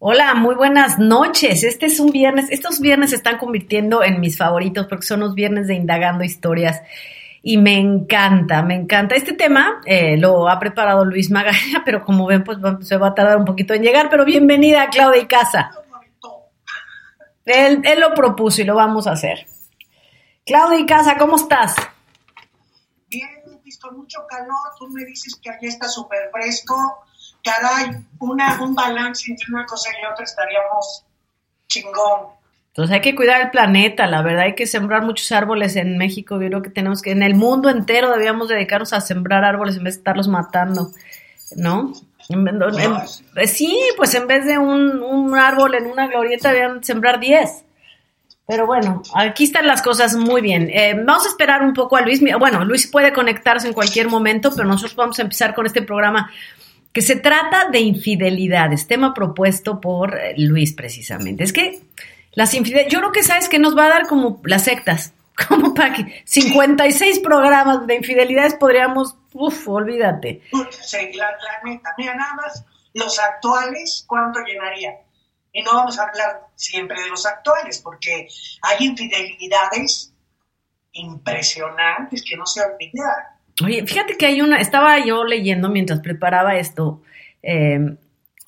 Hola, muy buenas noches. Este es un viernes. Estos viernes se están convirtiendo en mis favoritos porque son los viernes de indagando historias y me encanta, me encanta. Este tema eh, lo ha preparado Luis Magaña, pero como ven, pues se va a tardar un poquito en llegar, pero bienvenida Claudia y Casa. Él, él lo propuso y lo vamos a hacer. Claudia y Casa, ¿cómo estás? Bien, visto mucho calor, tú me dices que allá está súper fresco, caray, una, un balance entre una cosa y otra estaríamos chingón. Entonces hay que cuidar el planeta, la verdad hay que sembrar muchos árboles en México, yo creo que tenemos que, en el mundo entero debíamos dedicarnos a sembrar árboles en vez de estarlos matando, ¿no? sí, pues en vez de un, un, árbol en una glorieta debían sembrar 10. Pero bueno, aquí están las cosas muy bien. Eh, vamos a esperar un poco a Luis. Bueno, Luis puede conectarse en cualquier momento, pero nosotros vamos a empezar con este programa que se trata de infidelidades, tema propuesto por eh, Luis precisamente. Es que las infidelidades, yo creo que sabes que nos va a dar como las sectas, como para que 56 programas de infidelidades podríamos, uff, olvídate. La, mira, nada más los actuales, ¿cuánto llenaría? Y no vamos a hablar siempre de los actuales, porque hay infidelidades impresionantes que no se olvidan. Oye, fíjate que hay una, estaba yo leyendo mientras preparaba esto, eh,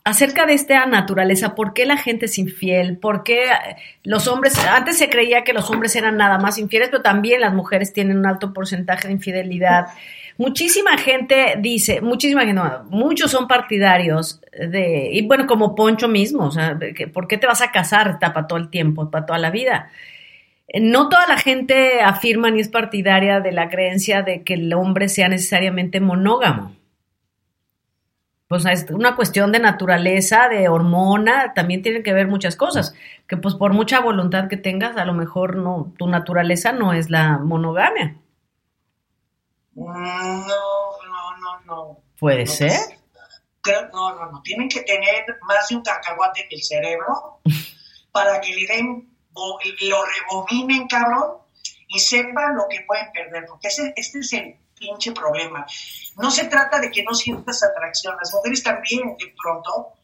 acerca de esta naturaleza, por qué la gente es infiel, por qué los hombres, antes se creía que los hombres eran nada más infieles, pero también las mujeres tienen un alto porcentaje de infidelidad. Muchísima gente dice, muchísima gente, muchos son partidarios de, y bueno, como Poncho mismo, o sea, ¿por qué te vas a casar para todo el tiempo, para toda la vida? No toda la gente afirma ni es partidaria de la creencia de que el hombre sea necesariamente monógamo pues es una cuestión de naturaleza, de hormona, también tiene que ver muchas cosas, que pues por mucha voluntad que tengas, a lo mejor no, tu naturaleza no es la monogamia. No, no, no, no. ¿Puede ser? no, no, no. Tienen que tener más de un cacahuate en el cerebro para que le den, lo rebobinen, cabrón, y sepan lo que pueden perder, porque ese, este es el pinche problema. No se trata de que no sientas atracción, las mujeres también de pronto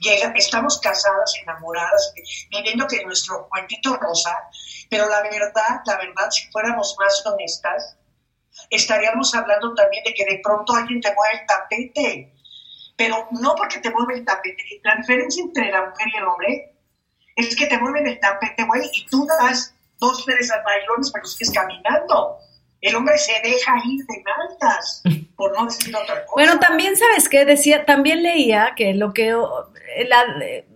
llegan, estamos casadas, enamoradas, viviendo que nuestro cuentito rosa, pero la verdad, la verdad, si fuéramos más honestas, estaríamos hablando también de que de pronto alguien te mueve el tapete, pero no porque te mueve el tapete, la diferencia entre la mujer y el hombre es que te mueven el tapete, güey, y tú das dos veces al bailones, pero sigues caminando el hombre se deja ir de maltas, por no otra cosa. Bueno, también sabes qué decía, también leía que lo que la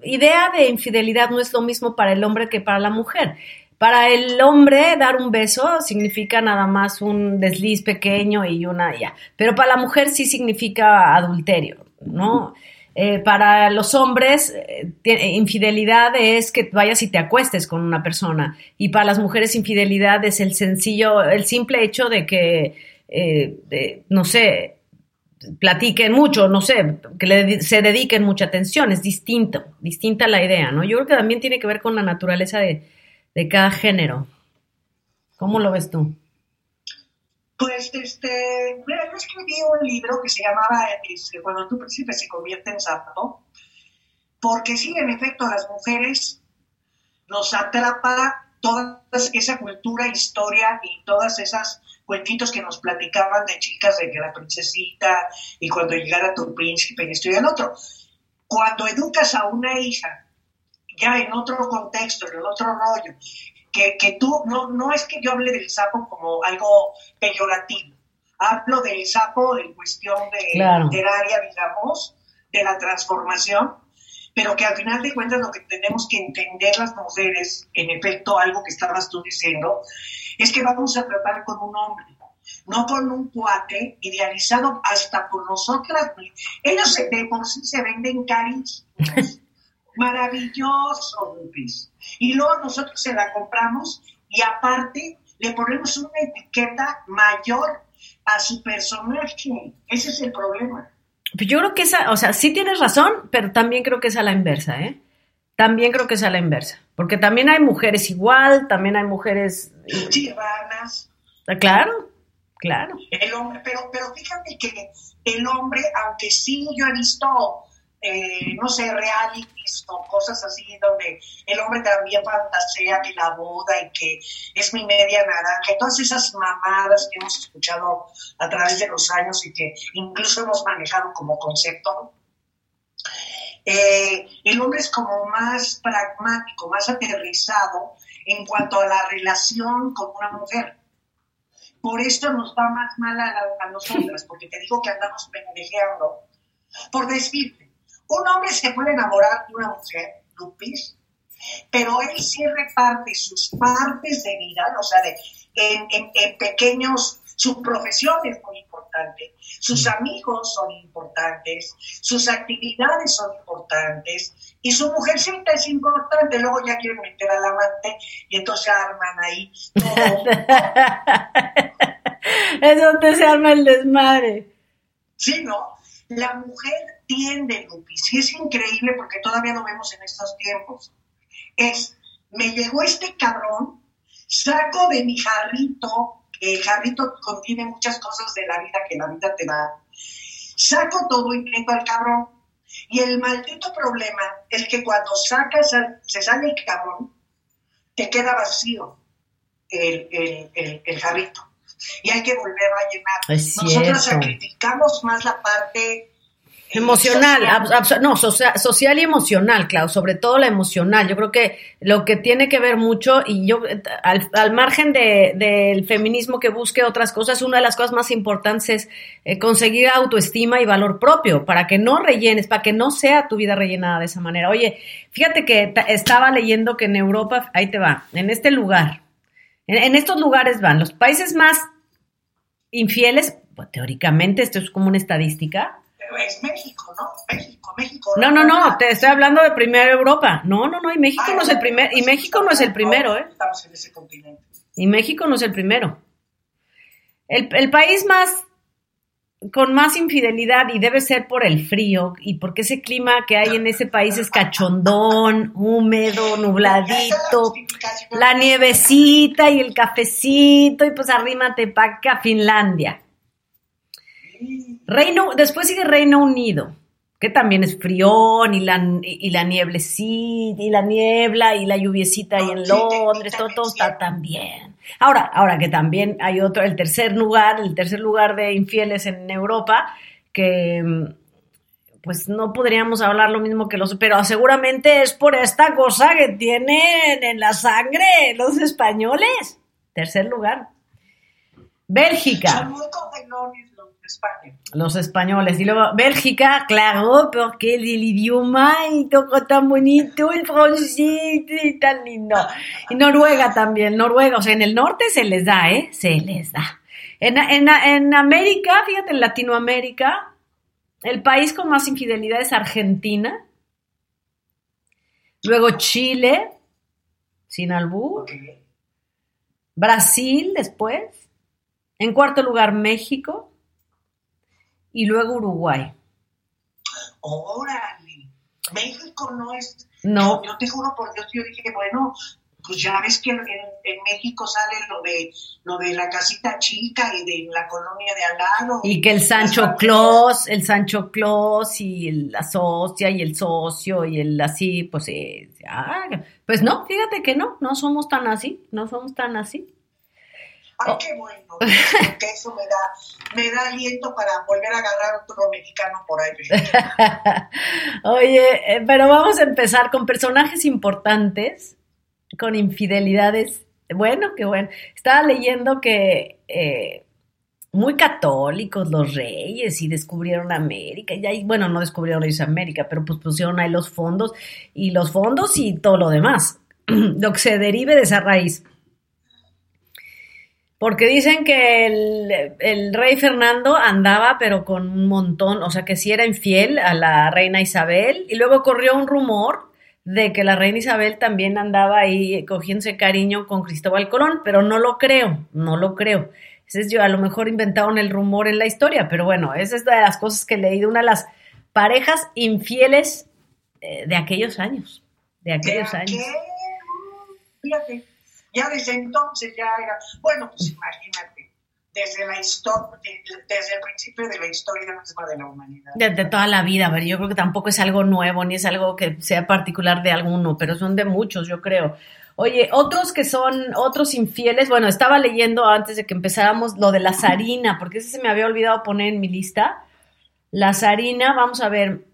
idea de infidelidad no es lo mismo para el hombre que para la mujer. Para el hombre dar un beso significa nada más un desliz pequeño y una ya, pero para la mujer sí significa adulterio, ¿no? Eh, para los hombres, eh, eh, infidelidad es que vayas y te acuestes con una persona. Y para las mujeres, infidelidad es el sencillo, el simple hecho de que, no sé, platiquen mucho, no sé, que se dediquen mucha atención. Es distinto, distinta la idea, ¿no? Yo creo que también tiene que ver con la naturaleza de, de cada género. ¿Cómo lo ves tú? Pues, este, mira, yo escribí un libro que se llamaba este, Cuando tu príncipe se convierte en sapo, porque sí, en efecto, a las mujeres nos atrapa toda esa cultura, historia y todas esas cuentitos que nos platicaban de chicas de que la princesita y cuando llegara tu príncipe y esto y el otro. Cuando educas a una hija ya en otro contexto, en otro rollo, que, que tú, no, no es que yo hable del sapo como algo peyorativo, hablo del sapo en cuestión de literaria, digamos, de la transformación, pero que al final de cuentas lo que tenemos que entender las mujeres, en efecto, algo que estabas tú diciendo, es que vamos a tratar con un hombre, no con un cuate idealizado hasta por nosotras. Ellos de por sí se venden carísimos. Maravilloso, Lupis. Y luego nosotros se la compramos y aparte le ponemos una etiqueta mayor a su personaje. Ese es el problema. Pues yo creo que esa, o sea, sí tienes razón, pero también creo que es a la inversa, ¿eh? También creo que es a la inversa. Porque también hay mujeres igual, también hay mujeres. Tiranas. Ah, claro, claro. El hombre, pero, pero fíjate que el hombre, aunque sí yo he visto eh, no sé, realities o cosas así donde el hombre también fantasea que la boda y que es mi media naranja y todas esas mamadas que hemos escuchado a través de los años y que incluso hemos manejado como concepto. Eh, el hombre es como más pragmático, más aterrizado en cuanto a la relación con una mujer. Por esto nos va más mal a, a nosotras, porque te digo que andamos pendejeando. Por decirte, un hombre se puede enamorar de una mujer, Lupis, pero él sí reparte sus partes de vida, o sea, de, en, pequeños, su profesión es muy importante, sus amigos son importantes, sus actividades son importantes, y su mujercita es importante, luego ya quieren meter al amante y entonces arman ahí todo. es donde se arma el desmadre. Sí, ¿no? La mujer entiende, Lupis, y es increíble porque todavía lo vemos en estos tiempos, es, me llegó este cabrón, saco de mi jarrito, que el jarrito contiene muchas cosas de la vida que la vida te da, saco todo y meto al cabrón. Y el maldito problema es que cuando sacas, se sale el cabrón, te queda vacío el, el, jarrito. Y hay que volver a llenar. Nosotros sacrificamos más la parte Emocional, no, social y emocional, claro, sobre todo la emocional. Yo creo que lo que tiene que ver mucho, y yo, al, margen del feminismo que busque otras cosas, una de las cosas más importantes es eh, conseguir autoestima y valor propio, para que no rellenes, para que no sea tu vida rellenada de esa manera. Oye, fíjate que estaba leyendo que en Europa, ahí te va, en este lugar, en, estos lugares van los países más infieles, pues, teóricamente, esto es como una estadística, es México, ¿no? México, México. No, no, no, te estoy hablando de primera Europa. No, no, no, y México no es el primer, y México no es el primero, ¿eh? Estamos en ese continente. Y México no es el primero. El, el país más con más infidelidad y debe ser por el frío y porque ese clima que hay en ese país es cachondón, húmedo, nubladito, la nievecita y el cafecito y pues arrímate para acá, Finlandia. Reino, después sigue Reino Unido, que también es frión y la, y la nieblecita y la niebla y la lluviecita ahí en Londres, todo, todo está tan bien. Ahora, ahora que también hay otro, el tercer lugar, el tercer lugar de infieles en Europa, que pues no podríamos hablar lo mismo que los, pero seguramente es por esta cosa que tienen en la sangre los españoles. Tercer lugar. Bélgica. Los españoles. Y luego Bélgica, claro, porque el, idioma y todo tan bonito, el francés y tan lindo. Y Noruega también, Noruega, o sea, en el norte se les da, ¿eh? Se les da. En, en América, fíjate, en Latinoamérica, el país con más infidelidad es Argentina. Luego Chile, sin albur. Brasil después. En cuarto lugar, México y luego Uruguay. Órale, México no es... No. Yo, te juro por Dios, yo dije, bueno, pues ya ves que en, México sale lo de lo de la casita chica y de la colonia de al lado. Y que el Sancho Claus, el Sancho Claus y la socia y el socio y el así, pues, eh, ah, pues no, fíjate que no, no somos tan así, no somos tan así. Ay, qué bueno, que eso me da, me da aliento para volver a agarrar otro mexicano por ahí. Oye, eh, pero vamos a empezar con personajes importantes, con infidelidades. Bueno, qué bueno. Estaba leyendo que eh, muy católicos los reyes y descubrieron América. Y ahí, bueno, no descubrieron ellos América, pero pues pusieron ahí los fondos y los fondos y todo lo demás. lo que se derive de esa raíz. Porque dicen que el, rey Fernando andaba, pero con un montón, o sea, que sí era infiel a la reina Isabel. Y luego corrió un rumor de que la reina Isabel también andaba ahí cogiéndose cariño con Cristóbal Colón, pero no lo creo, no lo creo. Ese es yo, a lo mejor inventaron el rumor en la historia, pero bueno, esa es de las cosas que he leído, una de las parejas infieles eh, de aquellos años, de aquellos ¿De años. Fíjate, ya desde entonces ya era, bueno, pues imagínate, desde la historia, desde el principio de la historia misma de la humanidad. De, de toda la vida, a ver, yo creo que tampoco es algo nuevo, ni es algo que sea particular de alguno, pero son de muchos, yo creo. Oye, otros que son, otros infieles, bueno, estaba leyendo antes de que empezáramos lo de la zarina, porque ese se me había olvidado poner en mi lista. La zarina, vamos a ver.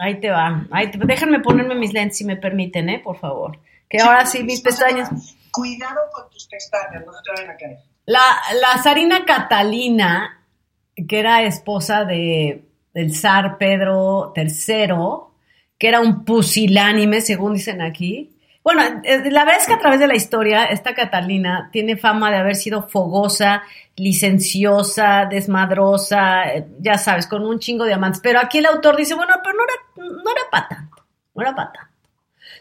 Ahí te va. Ahí te- déjenme ponerme mis lentes si me permiten, ¿eh? Por favor. Que ahora sí, mis pestañas. Cuidado con tus pestañas, no se te vayan a caer. La, la zarina Catalina, que era esposa de, del zar Pedro III, que era un pusilánime, según dicen aquí. Bueno, eh, la verdad es que a través de la historia, esta Catalina tiene fama de haber sido fogosa, licenciosa, desmadrosa, eh, ya sabes, con un chingo de amantes. Pero aquí el autor dice, bueno, pero no era, no era para tanto, no era para tanto.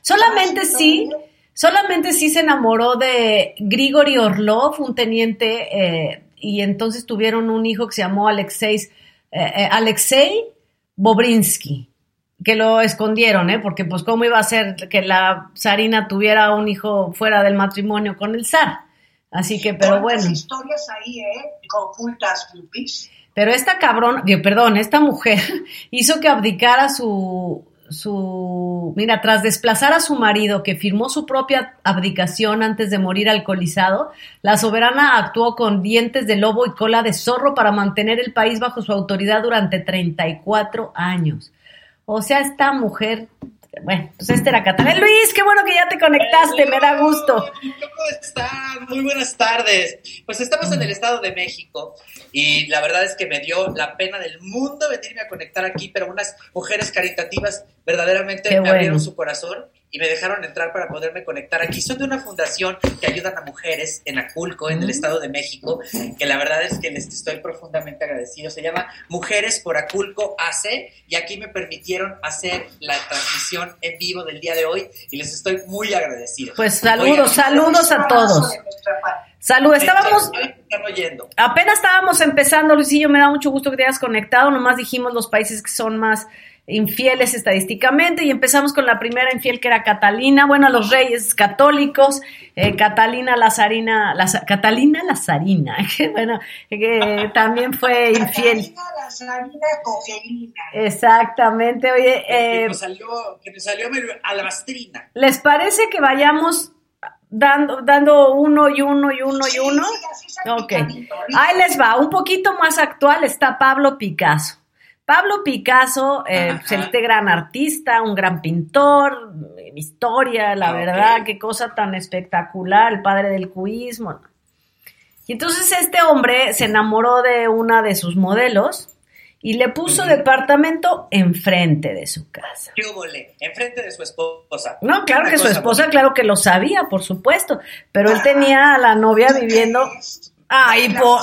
Solamente sí, solamente sí se enamoró de Grigori Orlov, un teniente, eh, y entonces tuvieron un hijo que se llamó Alexei, eh, eh, Alexei Bobrinsky, que lo escondieron, ¿eh? porque pues cómo iba a ser que la zarina tuviera un hijo fuera del matrimonio con el zar. Así que, pero ¿Cuántas bueno. historias ahí, ¿eh? Conjuntas, Lupis. Pero esta cabrón, perdón, esta mujer hizo que abdicara su, su, mira, tras desplazar a su marido que firmó su propia abdicación antes de morir alcoholizado, la soberana actuó con dientes de lobo y cola de zorro para mantener el país bajo su autoridad durante 34 años. O sea, esta mujer, bueno, pues este era Catalina. Luis, qué bueno que ya te conectaste, me da gusto. ¿Cómo están? Muy buenas tardes. Pues estamos en el Estado de México y la verdad es que me dio la pena del mundo venirme a conectar aquí, pero unas mujeres caritativas verdaderamente Qué me bueno. abrieron su corazón y me dejaron entrar para poderme conectar aquí. Son de una fundación que ayudan a mujeres en Aculco, en el. Estado de México, que la verdad es que les estoy profundamente agradecido. Se llama Mujeres por Aculco AC y aquí me permitieron hacer la transmisión en vivo del día de hoy y les estoy muy agradecido. Pues saludos, Oigan, saludos a todos. De nuestra parte. Salud, estábamos, oyendo. Apenas estábamos empezando, Luisillo, me da mucho gusto que te hayas conectado. Nomás dijimos los países que son más infieles estadísticamente y empezamos con la primera infiel que era Catalina, bueno, los reyes católicos, eh, Catalina Lazarina, Laza- Catalina Lazarina, que bueno, que también fue infiel. Catalina, la Sarina Cogelina. Exactamente, oye, que, eh, nos salió, que nos salió alabastrina. ¿les parece que vayamos dando, dando uno y uno y uno y uno? sí, así Ok. Ahí les va, un poquito más actual está Pablo Picasso. Pablo Picasso, eh, pues, este gran artista, un gran pintor, eh, historia, la Ok. verdad, qué cosa tan espectacular, el padre del cubismo. Y entonces este hombre se enamoró de una de sus modelos y le puso departamento enfrente de su casa. ¿Qué? Enfrente de su esposa. No, claro que su esposa, claro que lo sabía, por supuesto, pero él tenía a la novia viviendo... Ay, po...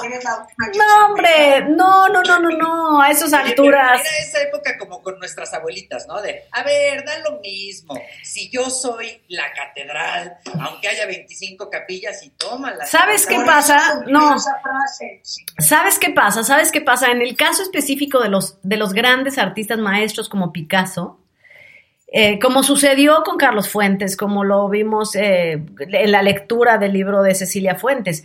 No, hombre, no, no, no, no, no, a esas alturas. Era esa época como con nuestras abuelitas, ¿no? De, a ver, da lo mismo. Si yo soy la catedral, aunque haya 25 capillas y tómala. ¿Sabes qué pasa? No. ¿Sabes qué pasa? ¿Sabes qué pasa? En el caso específico de los, de los grandes artistas maestros como Picasso, eh, como sucedió con Carlos Fuentes, como lo vimos eh, en la lectura del libro de Cecilia Fuentes,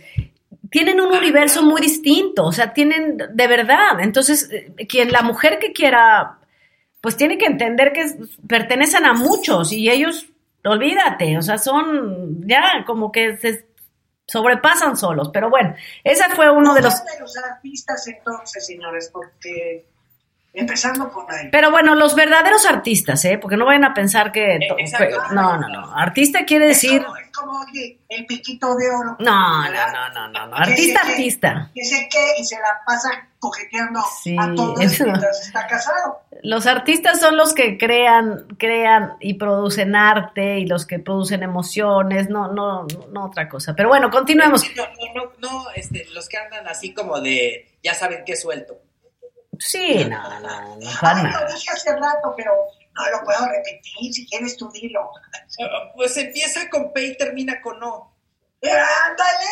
tienen un Ah, universo muy distinto, o sea, tienen de verdad. Entonces, eh, quien la mujer que quiera, pues tiene que entender que pertenecen a muchos y ellos, olvídate, o sea, son ya como que se sobrepasan solos. Pero bueno, ese fue uno de los... De los artistas entonces, señores, porque empezando por ahí. Pero bueno, los verdaderos artistas, ¿eh? Porque no vayan a pensar que... exacto. No, no, no. Artista quiere decir... Es como, es como, oye, el piquito de oro. No, no, ¿verdad? no, no, no, no. Artista, que- artista. Que sé y se la pasa coqueteando Sí, a todos eso. mientras está casado. Los artistas son los que crean, crean y producen arte y los que producen emociones, no, no, no otra cosa. Pero bueno, continuemos. No, no, no, no, este, los que andan así como de, ya saben qué suelto. Sí, no, no, no, Ay, lo dije hace rato, pero No lo puedo repetir, si quieres tú dilo. Pues empieza con P y termina con O. ¡Ándale!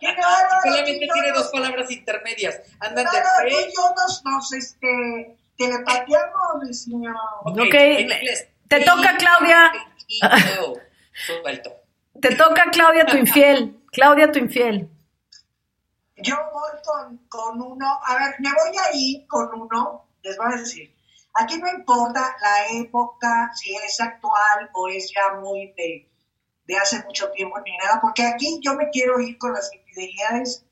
¡Qué bárbaro! Solamente tiene dos palabras intermedias. Andan No, de no, tú P. y yo nos, nos este, telepateamos, mi señor. Ok, en inglés. te toca, Claudia. Te toca, Claudia, tu infiel. Claudia, tu infiel. Yo voy con, con uno, a ver, me voy a ir con uno, les voy a decir, aquí no importa la época, si es actual o es ya muy de, de hace mucho tiempo ni nada, porque aquí yo me quiero ir con las infidelidades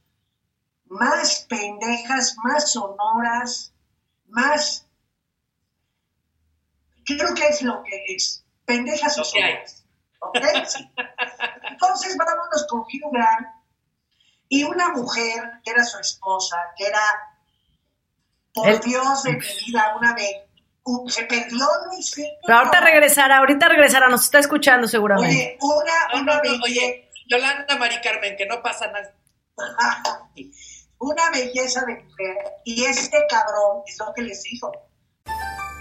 más pendejas, más sonoras, más... Creo que es lo que es, pendejas o sonoras. ¿Ok? Sí. Entonces vámonos con Hugh Grant y una mujer que era su esposa, que era, por El- Dios de mi vida, una vez, se perdió Luis Pero ahorita regresará, ahorita regresará, nos está escuchando seguramente. Oye, una, No, una no, no, belleza, oye, Yolanda Mari Carmen, que no pasa nada. una belleza de mujer, y este cabrón es lo que les dijo.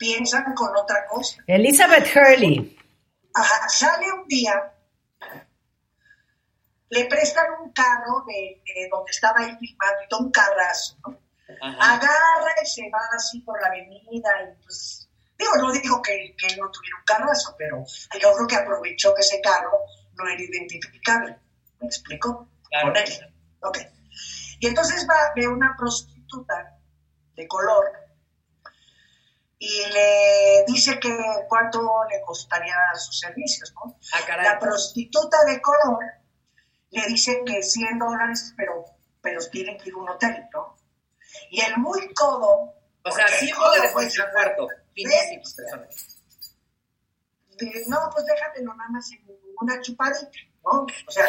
Piensan con otra cosa. Elizabeth Hurley. Ajá, sale un día, le prestan un carro de, de donde estaba él filmando, un carrazo, agarra y se va así por la avenida y pues, digo, no digo que, que no tuviera un carrazo, pero yo creo que aprovechó que ese carro no era identificable. ¿Me explico? Claro. Con él. Ok. Y entonces va, ve una prostituta de color y le dice que cuánto le costaría sus servicios, ¿no? Ah. La prostituta de color le dice que 100 dólares, pero, pero tienen que ir a un hotel, ¿no? Y el muy codo. O sea, porque sí el codo, dólares pues, en su cuarto. De, no, pues déjamelo nada más en una chupadita, ¿no? O sea,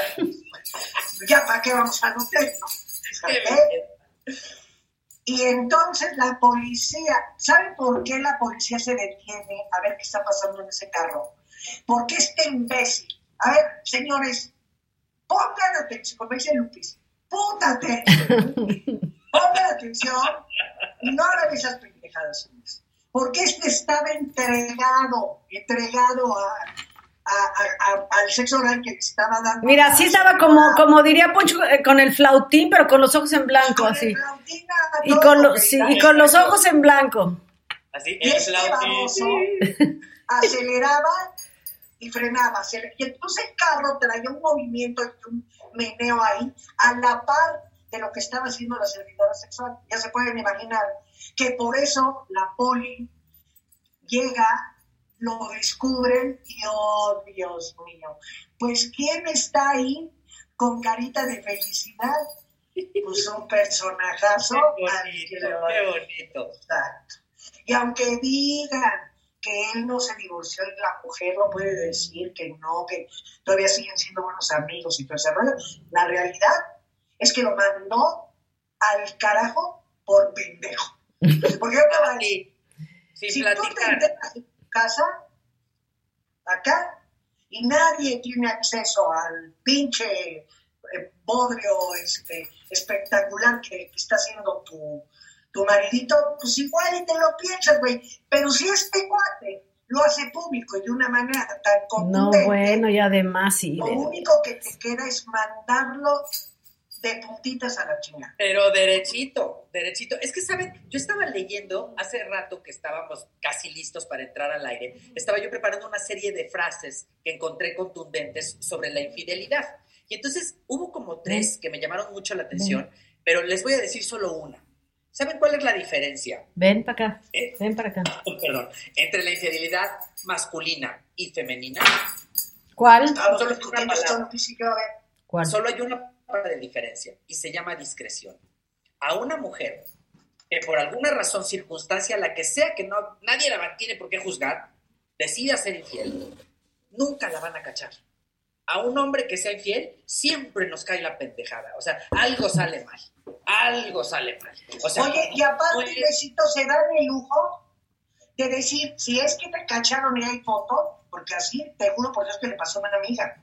ya para qué vamos al hotel, ¿no? ¿Eh? Y entonces la policía, ¿saben por qué la policía se detiene a ver qué está pasando en ese carro? Porque este imbécil, a ver, señores, pongan atención, como dice Lupis, atención, pongan atención y no hagan esas pendejadas. Porque este estaba entregado, entregado a, a- a- a- al sexo oral que estaba dando. Mira, sí estaba como, como diría Poncho, eh, con el flautín, pero con los ojos en blanco, Con así. flautín Y con, los, güey, sí, y con los ojos en blanco. Así, Y el este flautín. baboso aceleraba y frenaba. aceler- Y entonces el carro traía un movimiento y un meneo ahí a la par de lo que estaba haciendo la servidora sexual. Ya se pueden imaginar que por eso la poli llega, lo descubren y oh Dios mío, pues ¿quién está ahí con carita de felicidad? Pues un personajazo. Qué bonito, qué bonito. Exacto. Y aunque digan que él no se divorció y la mujer no puede decir que no, que todavía siguen siendo buenos amigos y todo ese rollo, la realidad es que lo mandó al carajo por pendejo. Porque yo estaba ahí. Sí, sin Si tú te enteras casa, acá, y nadie tiene acceso al pinche eh, bodrio este, espectacular que, que está haciendo tu, tu maridito, pues igual y te lo piensas, güey. Pero si este cuate lo hace público y de una manera tan No, contundente, bueno, y además sí. lo único que te queda es mandarlo de puntitas a la chingada. Pero derechito, derechito. Es que, ¿saben? Yo estaba leyendo hace rato que estábamos casi listos para entrar al aire. Estaba yo preparando una serie de frases que encontré contundentes sobre la infidelidad. Y entonces hubo como tres que me llamaron mucho la atención, pero les voy a decir solo una. ¿Saben cuál es la diferencia? Ven para acá, Eh, ven para acá. perdón, entre la infidelidad masculina y femenina. ¿Cuál? Estamos Solo una palabra. ¿Cuál? Solo hay una de diferencia y se llama discreción. A una mujer que por alguna razón, circunstancia, la que sea que no, nadie la tiene por qué juzgar, decida ser infiel, nunca la van a cachar. A un hombre que sea infiel, siempre nos cae la pendejada. O sea, algo sale mal. Algo sale mal. O sea, Oye, y aparte, oye, Luisito, se dan el lujo de decir, si es que te cacharon y hay foto, porque así, te juro por Dios que le pasó a una amiga.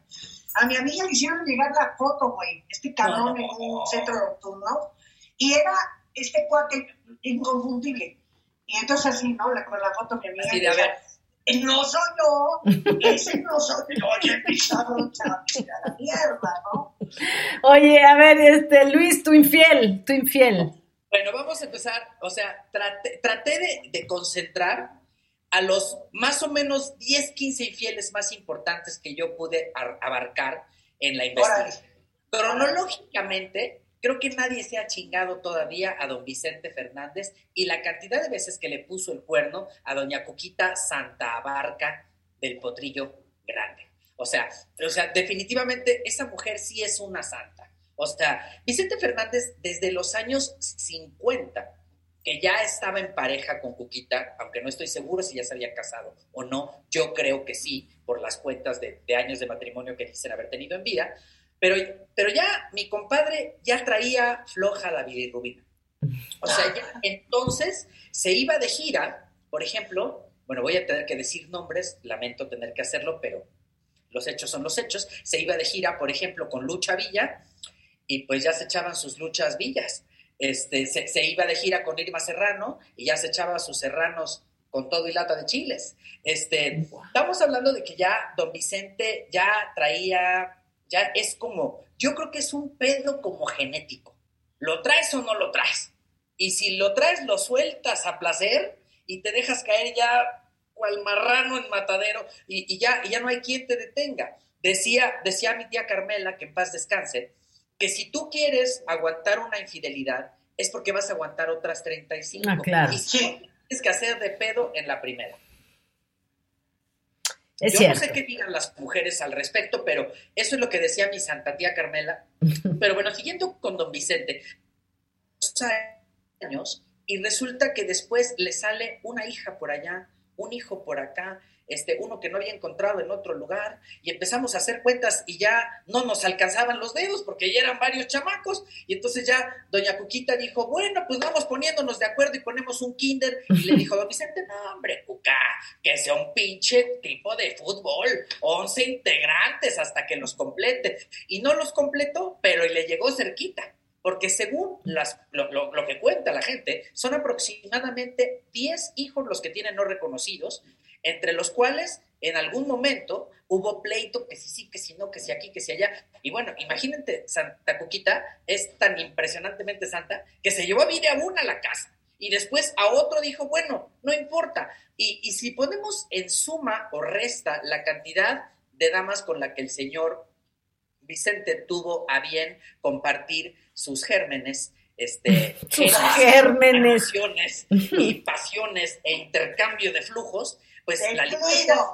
A mi amiga le hicieron llegar la foto, güey, este cabrón en un centro nocturno, y era este cuate inconfundible. Y entonces así, ¿no? La, con la foto mi amiga Así de, a ver. "Eh, no soy yo, ese no soy yo, a tirar la mierda, ¿no? Oye, a ver, este, Luis, tu infiel, tu infiel. Bueno, vamos a empezar, o sea, traté, traté de, de concentrar a los más o menos 10, 15 infieles más importantes que yo pude ar- abarcar en la investigación. Cronológicamente, creo que nadie se ha chingado todavía a don Vicente Fernández y la cantidad de veces que le puso el cuerno a doña Cuquita Santa Abarca del Potrillo Grande. O sea, o sea, definitivamente esa mujer sí es una santa. O sea, Vicente Fernández desde los años 50, ya estaba en pareja con Cuquita, aunque no estoy seguro si ya se había casado o no, yo creo que sí, por las cuentas de, de años de matrimonio que dicen haber tenido en vida, pero, pero ya mi compadre ya traía floja la bilirrubina. O sea, ya entonces se iba de gira, por ejemplo, bueno, voy a tener que decir nombres, lamento tener que hacerlo, pero los hechos son los hechos. Se iba de gira, por ejemplo, con Lucha Villa, y pues ya se echaban sus luchas villas. Este, se, se iba de gira con Irma Serrano y ya se echaba sus serranos con todo y lata de chiles. Este, estamos hablando de que ya don Vicente ya traía, ya es como, yo creo que es un pedo como genético. ¿Lo traes o no lo traes? Y si lo traes, lo sueltas a placer y te dejas caer ya cual marrano en matadero y, y ya, y ya no hay quien te detenga. Decía, decía mi tía Carmela, que en paz descanse, que si tú quieres aguantar una infidelidad, es porque vas a aguantar otras 35. Ah, claro. Y sí, tienes que hacer de pedo en la primera. Es Yo cierto. no sé qué digan las mujeres al respecto, pero eso es lo que decía mi santa tía Carmela. Pero bueno, siguiendo con don Vicente, años, y resulta que después le sale una hija por allá, un hijo por acá, este, uno que no había encontrado en otro lugar, y empezamos a hacer cuentas y ya no nos alcanzaban los dedos porque ya eran varios chamacos, y entonces ya doña Cuquita dijo, bueno, pues vamos poniéndonos de acuerdo y ponemos un kinder, y le dijo don Vicente, no hombre, Cuca, que sea un pinche tipo de fútbol, 11 integrantes hasta que los complete, y no los completó, pero le llegó cerquita. Porque según las, lo, lo, lo, que cuenta la gente, son aproximadamente 10 hijos los que tienen no reconocidos, entre los cuales en algún momento hubo pleito, que si sí, que si no, que si aquí, que si allá. Y bueno, imagínate, Santa Cuquita es tan impresionantemente santa que se llevó a vida a una a la casa. Y después a otro dijo, bueno, no importa. Y, y si ponemos en suma o resta la cantidad de damas con la que el señor Vicente tuvo a bien compartir sus gérmenes, este, sus gérmenes, y pasiones e intercambio de flujos, pues la lista,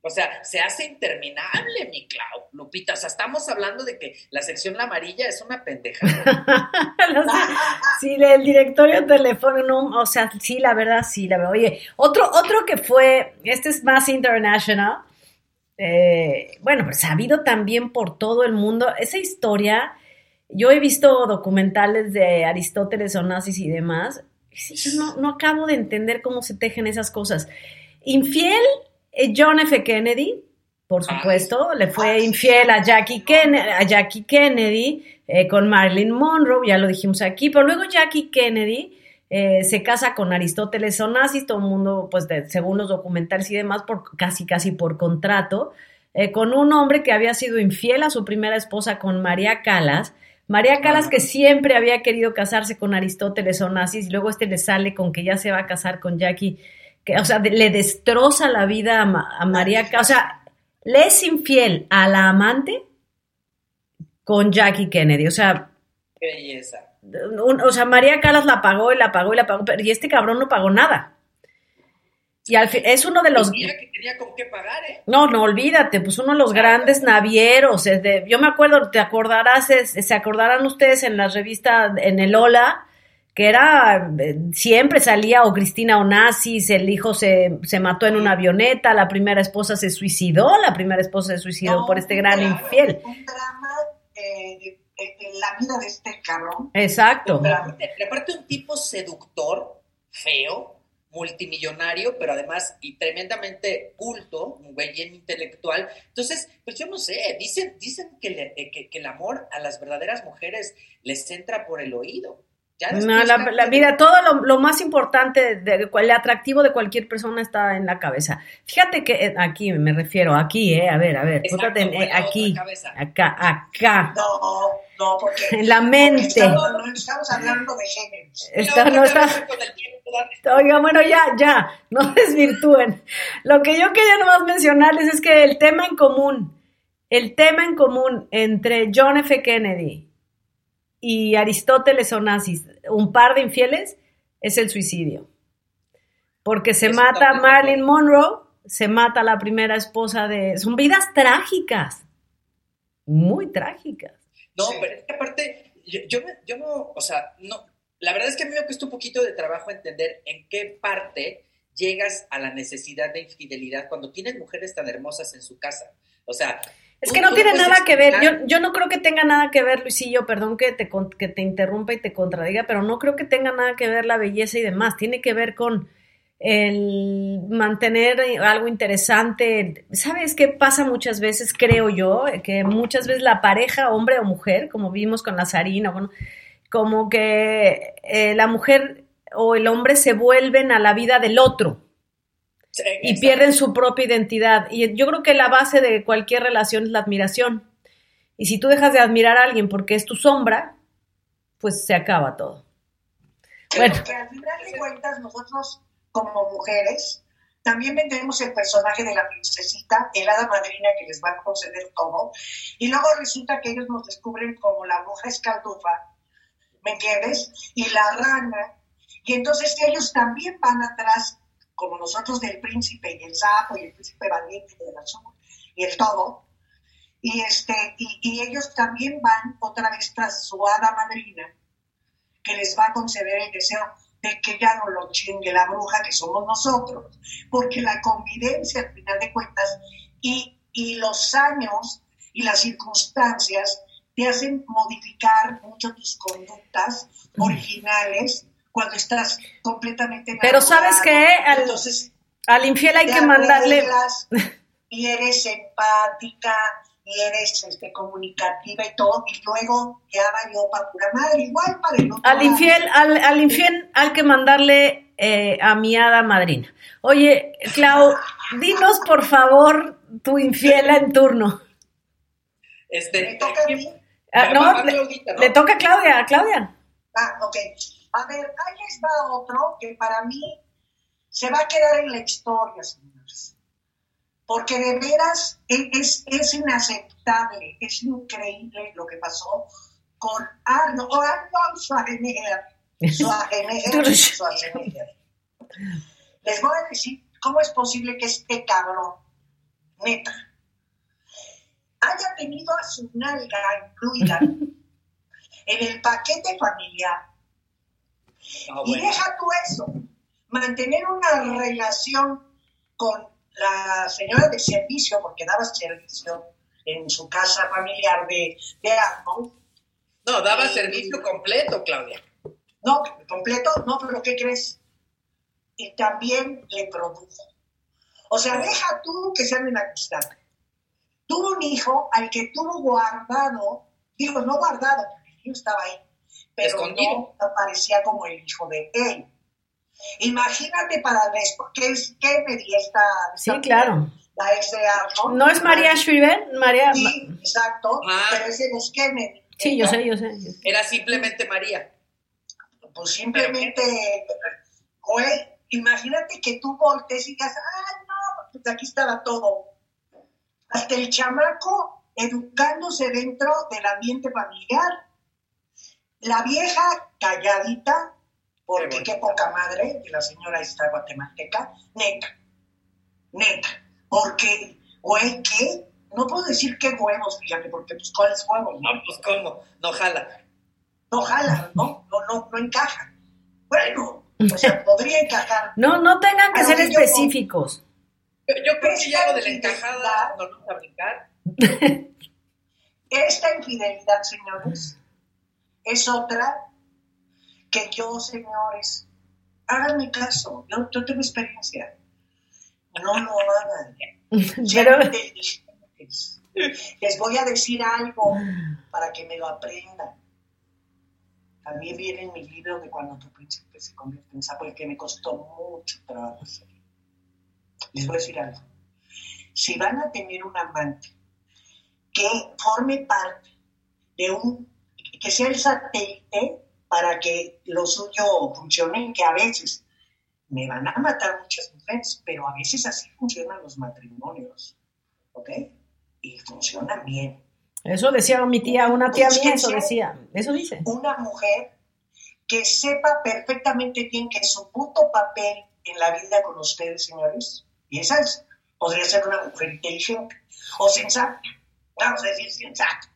o sea, se hace interminable, mi Clau, Lupita. O sea, estamos hablando de que la sección la amarilla es una pendejada. sí, el directorio telefónico, no, o sea, sí, la verdad, sí, la verdad. Oye, otro, otro que fue, este es más international, eh, bueno, pues sabido también por todo el mundo. Esa historia, yo he visto documentales de Aristóteles, Onassis y demás. Yo no, no acabo de entender cómo se tejen esas cosas. Infiel, eh, John F. Kennedy, por supuesto, le fue infiel a Jackie, Ken a Jackie Kennedy eh, con Marilyn Monroe, ya lo dijimos aquí, pero luego Jackie Kennedy eh, se casa con Aristóteles Onassis, todo el mundo, pues de, según los documentales y demás, por, casi casi por contrato, eh, con un hombre que había sido infiel a su primera esposa, con María Calas. María Calas que siempre había querido casarse con Aristóteles Onassis y luego este le sale con que ya se va a casar con Jackie, que, o sea, le destroza la vida a, a María o sea, le es infiel a la amante con Jackie Kennedy, o sea... Qué belleza. Un, o sea, María Calas la pagó y la pagó y la pagó, pero y este cabrón no pagó nada. Y al fin, es uno de los... Mira que tenía con qué pagar, ¿eh? No, no, olvídate, pues uno de los grandes navieros. Es de, yo me acuerdo, te acordarás, es, se acordarán ustedes en la revista, en el Hola, que era, eh, siempre salía o Cristina Onassis, el hijo se, se mató en una avioneta, la primera esposa se suicidó, la primera esposa se suicidó No, por este gran drama, infiel. Un drama eh, de- de la vida de este cabrón. Exacto. Le aparte un tipo seductor, feo, multimillonario, pero además y tremendamente culto, un güey bien intelectual. Entonces, pues yo no sé, dicen, dicen que, le- eh, que, que el amor a las verdaderas mujeres les entra por el oído. Ya No, la, todo lo, lo más importante, de, de- el atractivo de cualquier persona está en la cabeza. Fíjate que eh, aquí me refiero, aquí, eh, a ver, a ver, Exacto, eh, aquí, acá, acá, No, no, porque. en la mente. Estamos, no estamos hablando de géneros. Está, no está. Oiga, bueno, ya, ya, no desvirtúen. Lo que yo quería nomás mencionarles es que el tema en común, el tema en común entre John F. Kennedy y Aristóteles Onassis, un par de infieles, es el suicidio. Porque se Eso mata a Marilyn Monroe, se mata a la primera esposa de... Son vidas trágicas, muy trágicas. No, Sí. pero es que aparte, yo, yo, me- yo no, o sea, no, la verdad es que a mí me cuesta un poquito de trabajo entender en qué parte llegas a la necesidad de infidelidad cuando tienes mujeres tan hermosas en su casa. O sea, Es que no tiene puedes nada que ver. Yo, yo no creo que tenga nada que ver, Luisillo, perdón que te, que te interrumpa y te contradiga, pero no creo que tenga nada que ver la belleza y demás. Tiene que ver con el mantener algo interesante. ¿Sabes qué pasa muchas veces, creo yo? Que muchas veces la pareja, hombre o mujer, como vimos con la Sarina, bueno, como que eh, la mujer o el hombre se vuelven a la vida del otro Sí, y pierden su propia identidad. Y yo creo que la base de cualquier relación es la admiración. Y si tú dejas de admirar a alguien porque es tu sombra, pues se acaba todo. Bueno. Porque al final de cuentas, nosotros como mujeres también vendemos el personaje de la princesita, el hada madrina que les va a conceder todo, y luego resulta que ellos nos descubren como la bruja escaldufa, ¿me entiendes? Y la rana, y entonces ellos también van atrás, como nosotros del príncipe y el sapo y el príncipe valiente y el azul y el todo, y, este, y, y ellos también van otra vez tras su hada madrina, que les va a conceder el deseo de que ya no lo chingue la bruja que somos nosotros, porque la convivencia al final de cuentas y, y los años y las circunstancias te hacen modificar mucho tus conductas originales cuando estás completamente Pero ¿sabes qué? Al- Entonces, Al infiel hay que mandarle... y eres empática y eres este, comunicativa y todo, y luego ya valió para pura madre, igual para el otro Al infiel, al, al infiel hay que mandarle eh, a mi hada madrina. Oye, Clau, dinos por favor tu infiel en turno. Este, Me toca a mí. Ah, Va- no, va le, le toca a Claudia, a Claudia. Ah, ok. A ver, ahí les va otro que para mí se va a quedar en la historia, señores. Porque de veras e- es, es inaceptable, es increíble lo que pasó con Arnold, Arnold Schwarzenegger. Schwarzenegger, Schwarzenegger. Les voy a decir cómo es posible que este cabrón, neta, haya tenido a su nalga incluida en el paquete familiar Ah, y deja tú eso, mantener una relación con la señora de servicio, porque daba servicio en su casa familiar de, de Arnold. No, daba servicio completo, Claudia. No, completo, no, pero ¿qué crees? Y también le produjo. O sea, deja tú que se anden acostando. Tuvo un hijo al que tuvo guardado, digo, no guardado, porque el niño estaba ahí, pero Escondido. no aparecía como el hijo de él. Imagínate para después, ¿qué es Kennedy esta, Sí, esta- claro. la ex de Arnold? ¿No es María Shriver? María. Sí, exacto, Ah. pero ese no es Kennedy. Sí, yo sé, yo sé. yo sé. Era simplemente María. Pues simplemente, güey, imagínate que tú voltees y digas, ah, no, pues aquí estaba todo. Hasta el chamaco educándose dentro del ambiente familiar. La vieja calladita, porque Qué qué poca madre que la señora esta guatemalteca, neta, neta, porque, güey, ¿qué? No puedo decir qué huevos, fíjate, porque pues cuáles huevos, ¿no? No, pues cómo, no jala. no jala, ¿no? No, no, no encaja. Bueno, o sea, podría encajar. No, no tengan que lo ser específicos. Yo, yo creo que ya lo de la encajada nos vamos a brincar. Esta infidelidad, señores, es otra que yo, señores, háganme caso, yo, yo tengo experiencia. No lo hagan. Pero. Les voy a decir algo para que me lo aprendan. También viene en mi libro de cuando tu príncipe se convierte en sapo, el que me costó mucho trabajo hacer. Les voy a decir algo. Si van a tener un amante que forme parte de un, que sea el satélite para que lo suyo funcione, que a veces me van a matar muchas mujeres, pero a veces así funcionan los matrimonios, ¿ok? Y funcionan bien. eso decía mi tía, una tía mía, eso decía. Eso dice. Una mujer que sepa perfectamente bien que su puto papel en la vida con ustedes, señores, y esa es, podría ser una mujer inteligente o sensata, vamos a decir sensata,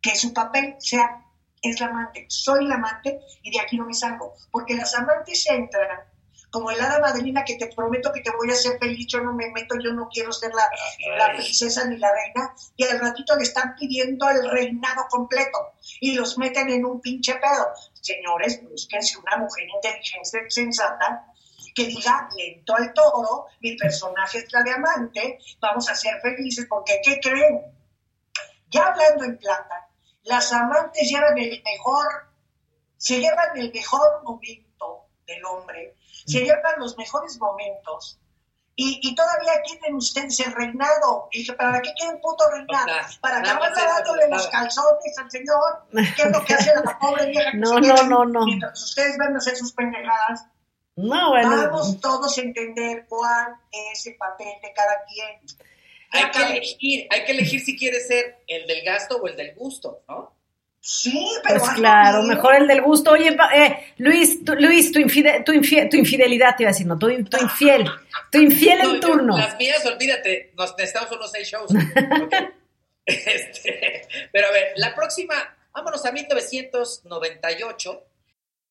que su papel sea, es la amante, soy la amante y de aquí no me salgo, porque las amantes entran como el hada madrina que te prometo que te voy a hacer feliz, yo no me meto, yo no quiero ser la, la princesa ni la reina, y al ratito le están pidiendo el reinado completo y los meten en un pinche pedo. Señores, búsquense una mujer inteligente, sensata, que diga, lento al toro, mi personaje es la de amante, vamos a ser felices, porque ¿qué creen? Ya hablando en plata, las amantes llevan el mejor, se llevan el mejor momento del hombre, se llevan los mejores momentos. Y, y todavía tienen ustedes el reinado. Y dije, ¿para qué quieren puto reinado? Para acabar dándole los calzones al señor. ¿Qué es lo que hace la pobre vieja? que No, se no, no, no. Mientras ustedes van a hacer sus pendejadas, No, bueno. vamos todos a entender cuál es el papel de cada quien. Hay que elegir, hay que elegir si quieres ser el del gasto o el del gusto, ¿no? Sí, pero Pues claro, mejor el del gusto. Oye, pa- eh, Luis, tu, Luis, tu, infide- tu, infie- tu infidelidad, te iba a decir, no, tu, tu infiel, tu infiel No, en turno. Las mías, olvídate, nos necesitamos unos seis shows. Este, pero a ver, la próxima, vámonos a 1998.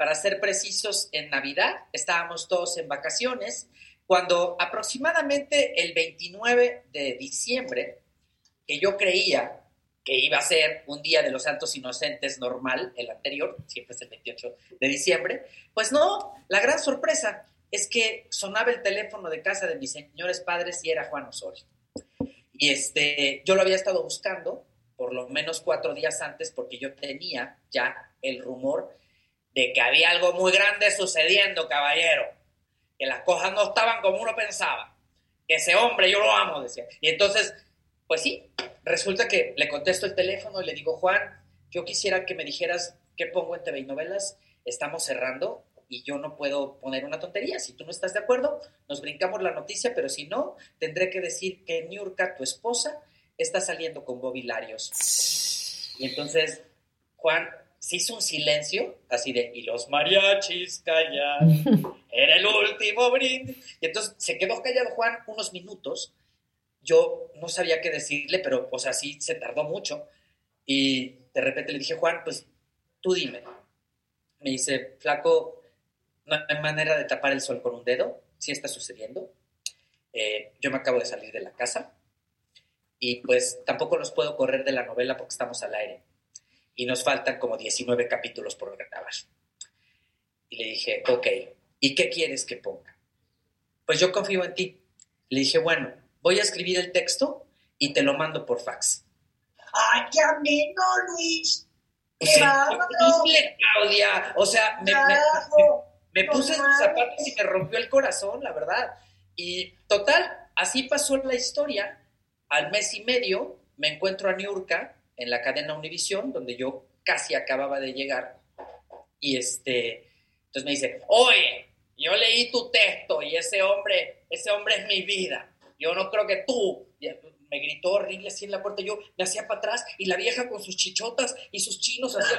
Para ser precisos, en Navidad estábamos todos en vacaciones, cuando aproximadamente el 29 de diciembre, que yo creía que iba a ser un día de los santos inocentes normal, el anterior, siempre es el 28 de diciembre, pues no, la gran sorpresa es que sonaba el teléfono de casa de mis señores padres y era Juan Osorio. Y este, yo lo había estado buscando por lo menos cuatro días antes porque yo tenía ya el rumor de que había algo muy grande sucediendo, caballero. Que las cosas no estaban como uno pensaba. Que ese hombre, yo lo amo, decía. Y entonces, pues sí, resulta que le contesto el teléfono y le digo, Juan, yo quisiera que me dijeras qué pongo en TV y novelas. Estamos cerrando y yo no puedo poner una tontería. Si tú no estás de acuerdo, nos brincamos la noticia, pero si no, tendré que decir que Niurka, tu esposa, está saliendo con Bobby Larios. Y entonces, Juan, se hizo un silencio, así de, y los mariachis callan, era el último brindis. Y entonces se quedó callado Juan unos minutos. Yo no sabía qué decirle, pero, o sea, sí se tardó mucho. Y de repente le dije, Juan, pues tú dime. Me dice, flaco, no hay manera de tapar el sol con un dedo, sí está sucediendo. Eh, yo me acabo de salir de la casa y pues tampoco los puedo correr de la novela porque estamos al aire y nos faltan como 19 capítulos por grabar. Y le dije, ok, ¿y qué quieres que ponga? Pues yo confío en ti. Le dije, bueno, voy a escribir el texto y te lo mando por fax. ¡Ay, qué ameno, Luis! Pues, Claudia. O sea, me, me, puse en zapatos y me rompió el corazón, la verdad. Y total, así pasó la historia. Al mes y medio me encuentro a Niurka en la cadena Univisión, donde yo casi acababa de llegar. Y este, entonces me dice, oye, yo leí tu texto y ese hombre, ese hombre es mi vida. Yo no creo que tú, me gritó horrible así en la puerta, yo me hacía para atrás y la vieja con sus chichotas y sus chinos así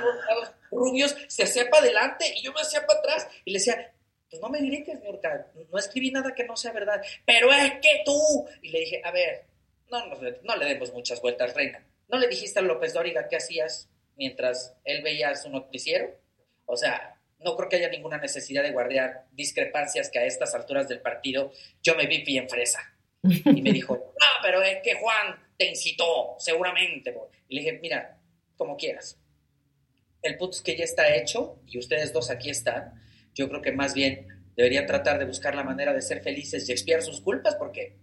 rubios se hacía para adelante y yo me hacía para atrás y le decía, pues no me grites, Niurka, no escribí nada que no sea verdad, pero es que tú, y le dije, a ver, no, no, no le demos muchas vueltas, reina, ¿no le dijiste a López Dóriga qué hacías mientras él veía su noticiero? O sea, no creo que haya ninguna necesidad de guardar discrepancias que a estas alturas del partido yo me vi bien fresa. Y me dijo, no, pero es que Juan te incitó, seguramente. Y le dije, mira, como quieras. El punto es que ya está hecho y ustedes dos aquí están. Yo creo que más bien deberían tratar de buscar la manera de ser felices y expiar sus culpas porque,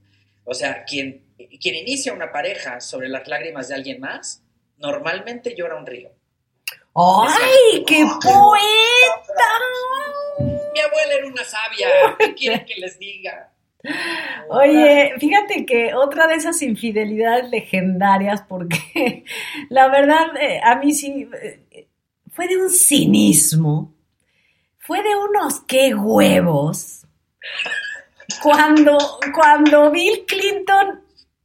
o sea, quien, quien inicia una pareja sobre las lágrimas de alguien más, normalmente llora un río. ¡Ay, qué poeta! Mi abuela era una sabia. ¿Qué quieren que les diga? Oye, fíjate que otra de esas infidelidades legendarias, porque la verdad eh, a mí sí eh, fue de un cinismo, fue de unos qué huevos, cuando, cuando Bill Clinton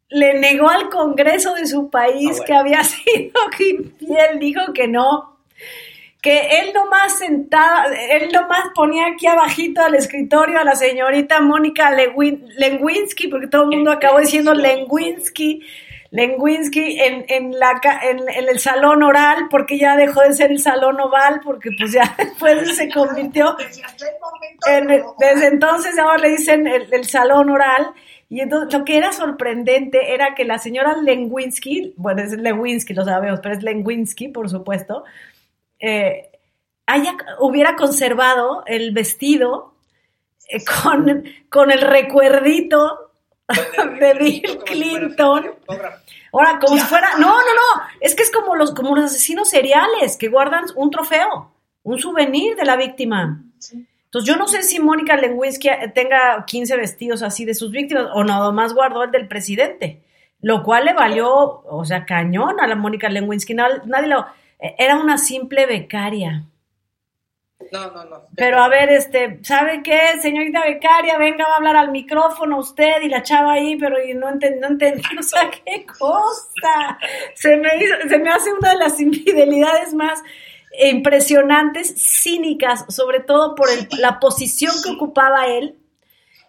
le negó al Congreso de su país ah, que había sido infiel, dijo que no, que él nomás sentaba, él nomás ponía aquí abajito al escritorio a la señorita Mónica Lenwinsky, porque todo el mundo acabó diciendo Lenwinsky, Lenwinsky en, en, la, en, el salón oral, porque ya dejó de ser el salón oval, porque pues ya después se convirtió en, desde entonces ahora le dicen el, salón oral, y entonces lo que era sorprendente era que la señora Lenwinsky, bueno es Lenwinsky, lo sabemos, pero es Lenwinsky, por supuesto, eh, haya, hubiera conservado el vestido eh, con, con el recuerdito de Bill Clinton. Ahora, como si fuera. No, no, no. Es que es como los, como los asesinos seriales que guardan un trofeo, un souvenir de la víctima. Entonces, yo no sé si Mónica Lewinsky tenga 15 vestidos así de sus víctimas o nada más guardó el del presidente, lo cual le valió, o sea, cañón a la Mónica Lewinsky. Nadie lo era una simple becaria. No, no, no. Pero a ver, este, ¿sabe qué, señorita becaria? Venga, va a hablar al micrófono usted y la chava ahí, pero no entendí, no entendí, o sea, qué cosa. Se me, se me hace una de las infidelidades más impresionantes, cínicas, sobre todo por la posición que ocupaba él,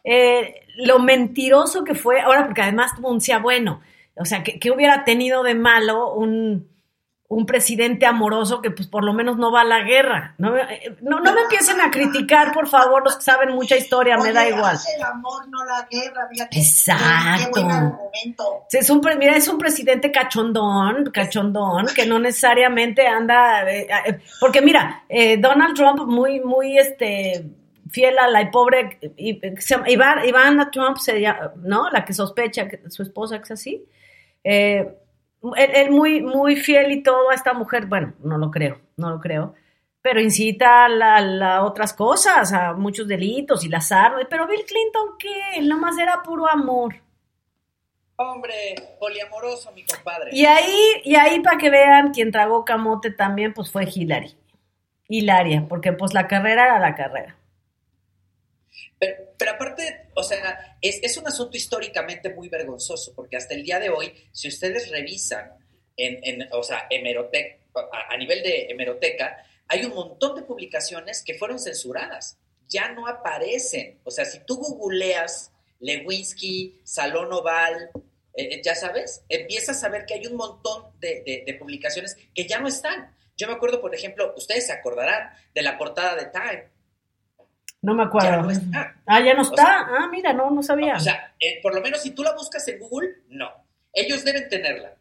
eh, lo mentiroso que fue, ahora porque además decía, bueno, o sea, ¿qué, hubiera tenido de malo un un presidente amoroso que pues por lo menos no va a la guerra. No, eh, no, me empiecen a criticar, por favor, los que saben mucha historia, me da igual. el amor, no la guerra, Exacto. es un, mira, es un presidente cachondón, cachondón, que no necesariamente anda, eh, eh, porque mira, Donald Trump muy, muy, este, fiel a la pobre, Ivana Trump, ¿no? La que sospecha que su esposa que es así. Eh, él, muy, muy fiel y todo a esta mujer, bueno, no lo creo, no lo creo, pero incita a, la, otras cosas, a muchos delitos y las armas, pero Bill Clinton, ¿qué? Él nomás era puro amor. Hombre, poliamoroso, mi compadre. Y ahí, y ahí para que vean, quien tragó camote también, pues fue Hillary. Hilaria, porque pues la carrera era la carrera. Pero, aparte, o sea, es, un asunto históricamente muy vergonzoso, porque hasta el día de hoy, si ustedes revisan o sea, a, nivel de hemeroteca, hay un montón de publicaciones que fueron censuradas, ya no aparecen. O sea, si tú googleas Lewinsky, Salón Oval, eh, ya sabes, empiezas a ver que hay un montón de, de, publicaciones que ya no están. Yo me acuerdo, por ejemplo, ustedes se acordarán de la portada de Time. No me acuerdo. Ya no está. Ah, ya no está. ah, mira, no, no sabía. O sea, eh, por lo menos si tú la buscas en Google, no. Ellos deben tenerla.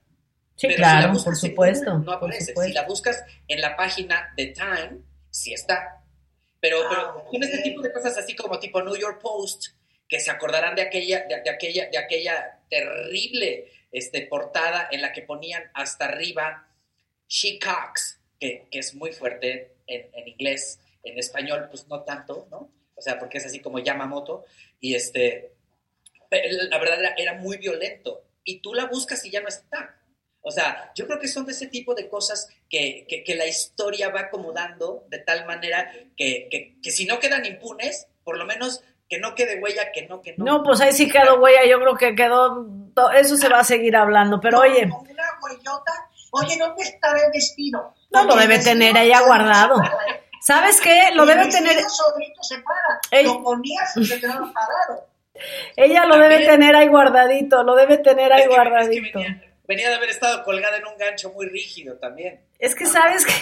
Sí, Pero claro, si por supuesto. Google, no aparece. supuesto. Si la buscas en la página de Time, sí está. Pero, pero Ah, con este tipo de cosas así como tipo New York Post, que se acordarán de aquella, de, de aquella, de aquella terrible este, portada en la que ponían hasta arriba She Cox, que, que es muy fuerte en, en inglés, en español pues no tanto, ¿no? O sea, porque es así como Yamamoto, y este, la verdad era, era muy violento, y tú la buscas y ya no está. O sea, yo creo que son de ese tipo de cosas que, que, que la historia va acomodando de tal manera que, que, que si no quedan impunes, por lo menos que no quede huella, que no, que no. No, pues ahí sí quedó huella, yo creo que quedó, eso se va a seguir hablando, pero oye, Como Una huellota. Oye, ¿dónde estará el vestido? No, lo Oye, debe tener solito guardado. ¿Sabes qué? Lo debe tener, se para. Ey. Lo ponías y se quedaba parado. ella lo debe tener ahí guardadito, lo debe tener ahí Es que- es que guardadito. venía, venía de haber estado colgada en un gancho muy rígido también. Es que sabes que,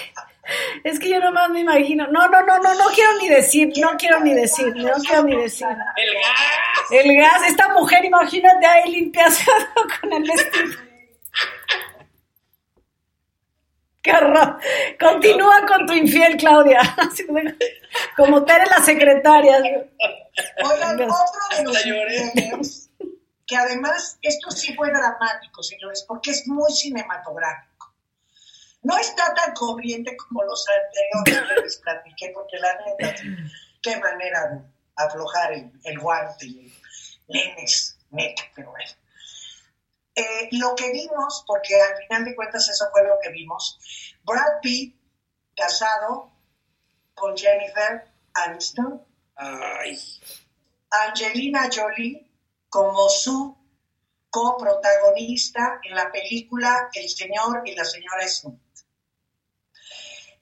es que yo nomás me imagino, no, no, no, no, no quiero ni decir, no quiero ni decir, no quiero ni decir. ¡El gas! El gas, esta mujer, imagínate ahí limpiando con el vestido. Qué horror. Continúa con tu infiel, Claudia. Como- Como Tere la secretaria. Oigan, otro de los que además, esto sí fue dramático, señores, porque es muy cinematográfico. No está tan corriente como los anteriores que les platiqué, porque la neta, qué manera de aflojar el, el guante y el lenes, neta, pero bueno. Eh, lo que vimos, porque al final de cuentas eso fue lo que vimos, Brad Pitt casado con Jennifer Aniston, Ay, Angelina Jolie como su coprotagonista en la película El señor y la señora Smith.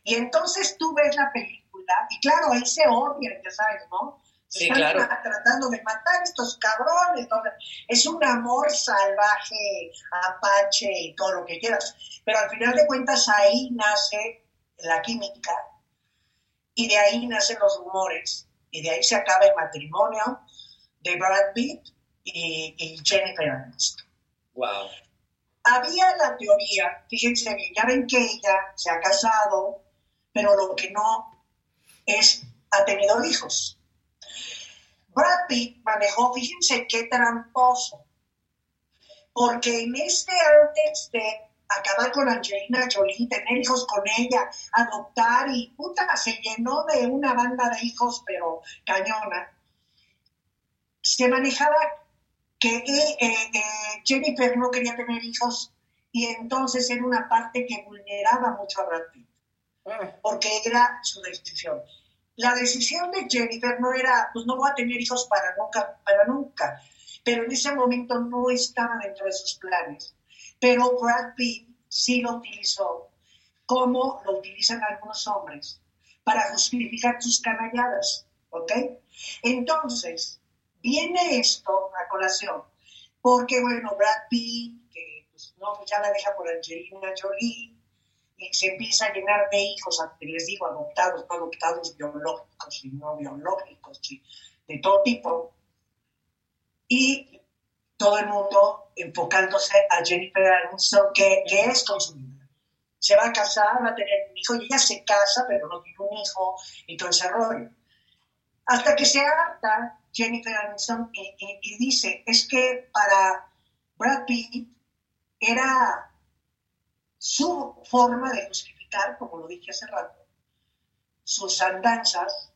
Y entonces tú ves la película y claro, ahí se odian, ya sabes, ¿no? Sí, están claro. tratando de matar a estos cabrones. ¿no? Es un amor salvaje, apache y todo lo que quieras. Pero al final de cuentas ahí nace la química y de ahí nacen los rumores y de ahí se acaba el matrimonio de Brad Pitt y, y Jennifer Aniston. wow. Había la teoría, fíjense bien, ya ven que ella se ha casado, pero lo que no es, ha tenido hijos. Brad Pitt manejó, fíjense qué tramposo, porque en este antes de acabar con Angelina Jolie, tener hijos con ella, adoptar y puta, se llenó de una banda de hijos, pero cañona, se manejaba que eh, eh, eh, Jennifer no quería tener hijos y entonces era una parte que vulneraba mucho a Brad Pitt porque era su decisión. La decisión de Jennifer no era, pues no voy a tener hijos para nunca, para nunca, pero en ese momento no estaba dentro de sus planes. Pero Brad Pitt sí lo utilizó, como lo utilizan algunos hombres, para justificar sus canalladas, ¿ok? Entonces, viene esto a colación, porque bueno, Brad Pitt, que pues, no, ya la deja por Angelina Jolie, y se empieza a llenar de hijos, les digo, adoptados, no adoptados, biológicos y no biológicos, y de todo tipo. Y todo el mundo enfocándose a Jennifer Aniston, que, que es consumida. Se va a casar, va a tener un hijo, y ella se casa, pero no tiene un hijo, y todo ese rollo. Hasta que se harta Jennifer Aniston y, y- y dice, es que para Brad Pitt era su forma de justificar, como lo dije hace rato, sus andanzas,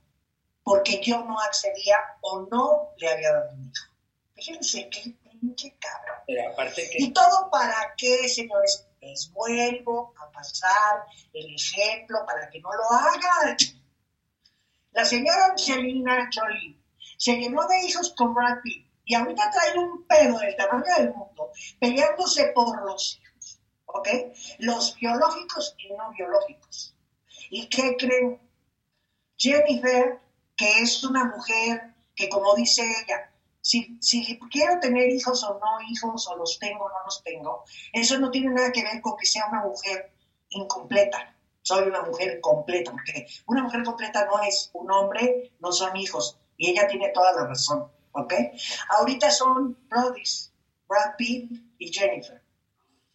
porque yo no accedía o no le había dado un hijo. Fíjense qué pinche cabrón. Pero aparte que... ¿Y todo para qué, señores? Les vuelvo a pasar el ejemplo para que no lo hagan. La señora Angelina Jolie se llenó de hijos con Brad Pitt y ahorita trae un pedo del tamaño del mundo peleándose por los. ¿Ok? Los biológicos y no biológicos. ¿Y qué creen? Jennifer, que es una mujer que, como dice ella, si, si quiero tener hijos o no hijos, o los tengo o no los tengo, eso no tiene nada que ver con que sea una mujer incompleta. Soy una mujer completa, porque una mujer completa no es un hombre, no son hijos, y ella tiene toda la razón, ¿ok? Ahorita son Brody, Brad Pitt y Jennifer.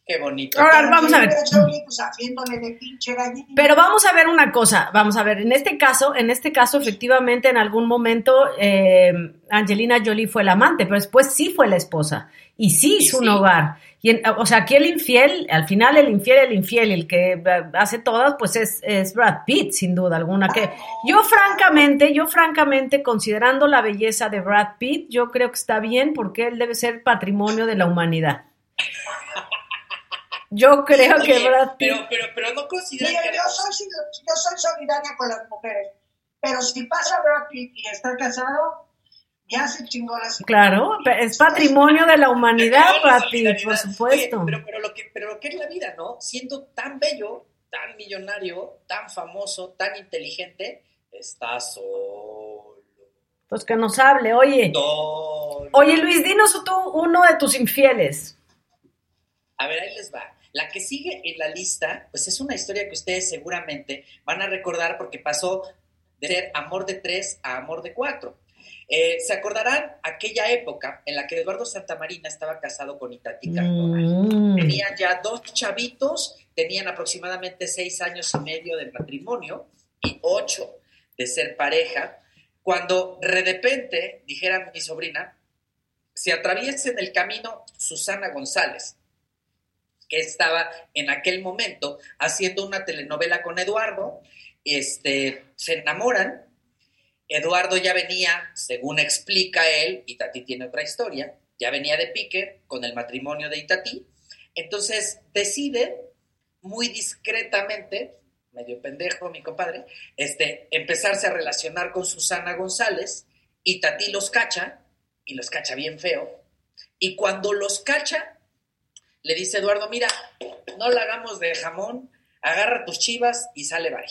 Qué bonito. Ahora vamos a ver. Pues, haciéndole de pinche gallina. Pero vamos a ver una cosa, vamos a ver, en este caso, en este caso, efectivamente, en algún momento eh, Angelina Jolie fue la amante, pero después sí fue la esposa y sí hizo un sí. hogar. Y en- o sea, aquí el infiel, al final el infiel, el infiel, el que eh, hace todas, pues es, es Brad Pitt, sin duda alguna. Que yo francamente, yo francamente, considerando la belleza de Brad Pitt, yo creo que está bien porque él debe ser patrimonio de la humanidad. Yo creo que Brad Pitt. pero, pero, pero no consideran Mira, que yo soy, yo soy solidaria con las mujeres, pero si pasa Brad Pitt y está casado, ya se chingó la Claro, es patrimonio de la humanidad, Claro, Brad Pitt, solidaridad. por supuesto. Oye, pero, pero, lo que, pero lo que es la vida, ¿no? Siendo tan bello, tan millonario, tan famoso, tan inteligente, está solo. Pues que nos hable, oye. Oye, Luis, dinos tú uno de tus infieles. A ver, ahí les va. La que sigue en la lista, pues es una historia que ustedes seguramente van a recordar porque pasó de ser amor de tres a amor de cuatro. Eh, ¿Se acordarán aquella época en la que Eduardo Santamarina estaba casado con Itatí? Mm. Tenían ya dos chavitos, tenían aproximadamente seis años y medio de matrimonio y ocho de ser pareja, cuando de repente, dijera mi sobrina, se atraviesa en el camino Susana González, que estaba en aquel momento haciendo una telenovela con Eduardo, este, se enamoran, Eduardo ya venía, según explica él, Itatí tiene otra historia, ya venía de pique con el matrimonio de Itatí, entonces decide muy discretamente, medio pendejo mi compadre, este, empezarse a relacionar con Susana González, Itatí los cacha, y los cacha bien feo, y cuando los cacha, le dice Eduardo, mira, no la hagamos de jamón, agarra tus chivas y sale bye.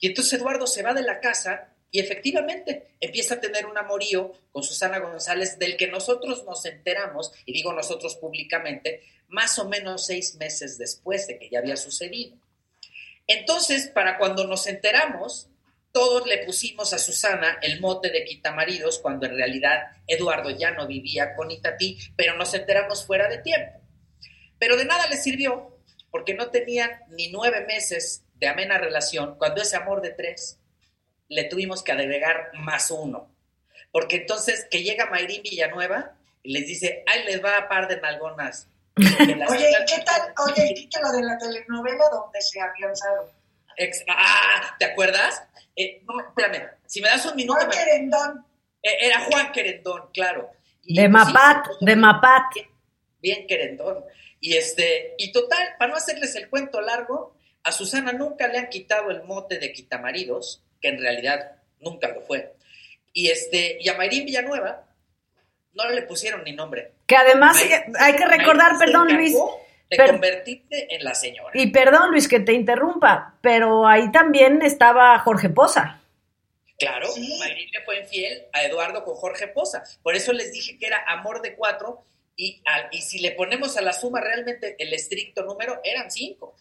Y entonces Eduardo se va de la casa y efectivamente empieza a tener un amorío con Susana González del que nosotros nos enteramos, y digo nosotros públicamente, más o menos seis meses después de que ya había sucedido. Entonces, para cuando nos enteramos, todos le pusimos a Susana el mote de quitamaridos cuando en realidad Eduardo ya no vivía con Itatí, pero nos enteramos fuera de tiempo. Pero de nada le sirvió porque no tenían ni nueve meses de amena relación cuando ese amor de tres le tuvimos que agregar más uno. Porque entonces que llega Mayrín Villanueva y les dice, ahí les va a par de nalgonas. Oye, ¿y qué tal? Oye, el título de la telenovela donde se afianzaron. Ex- ah, ¿te acuerdas? Eh, no, espérame, si me das un minuto, Juan me- Querendón. eh, era Juan Querendón, claro. Y, De pues, Mapat, sí, de Mapat. bien querendón. Y este, y total, para no hacerles el cuento largo, a Susana nunca le han quitado el mote de quitamaridos, que en realidad nunca lo fue. Y este, y a Mayrín Villanueva no le pusieron ni nombre. Que además hay que recordar, Mayrín se perdón Luis, per- convertirte en la señora. y perdón Luis que te interrumpa, pero ahí también estaba Jorge Poza. Claro, Sí. Mayrín le fue infiel a Eduardo con Jorge Poza. Por eso les dije que era amor de cuatro. Y, al- y si le ponemos a la suma realmente el estricto número, eran cinco.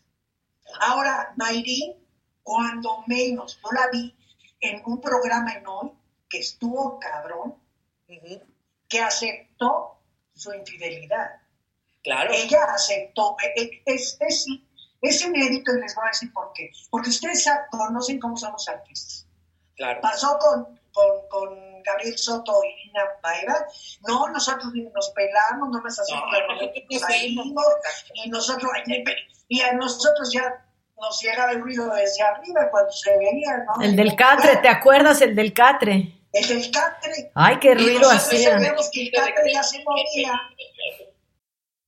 Ahora, Mayrín, cuando menos, yo la vi en un programa en hoy que estuvo cabrón, que aceptó su infidelidad. Claro. Ella aceptó, eh, eh, es, es, es inédito y les voy a decir por qué. Porque ustedes conocen cómo somos artistas. Claro. Pasó con, con, con Gabriel Soto y Lina Paiva. No, nosotros ni nos pelamos, no nos hacemos No, nos nos salimos, y nosotros, y a nosotros ya nos llegaba el ruido desde arriba cuando se veía, ¿no? El del Catre, ¿te acuerdas el del Catre? El del catre. Ay, qué Y ruido nosotros hacía. sabíamos que el catre ya se movía.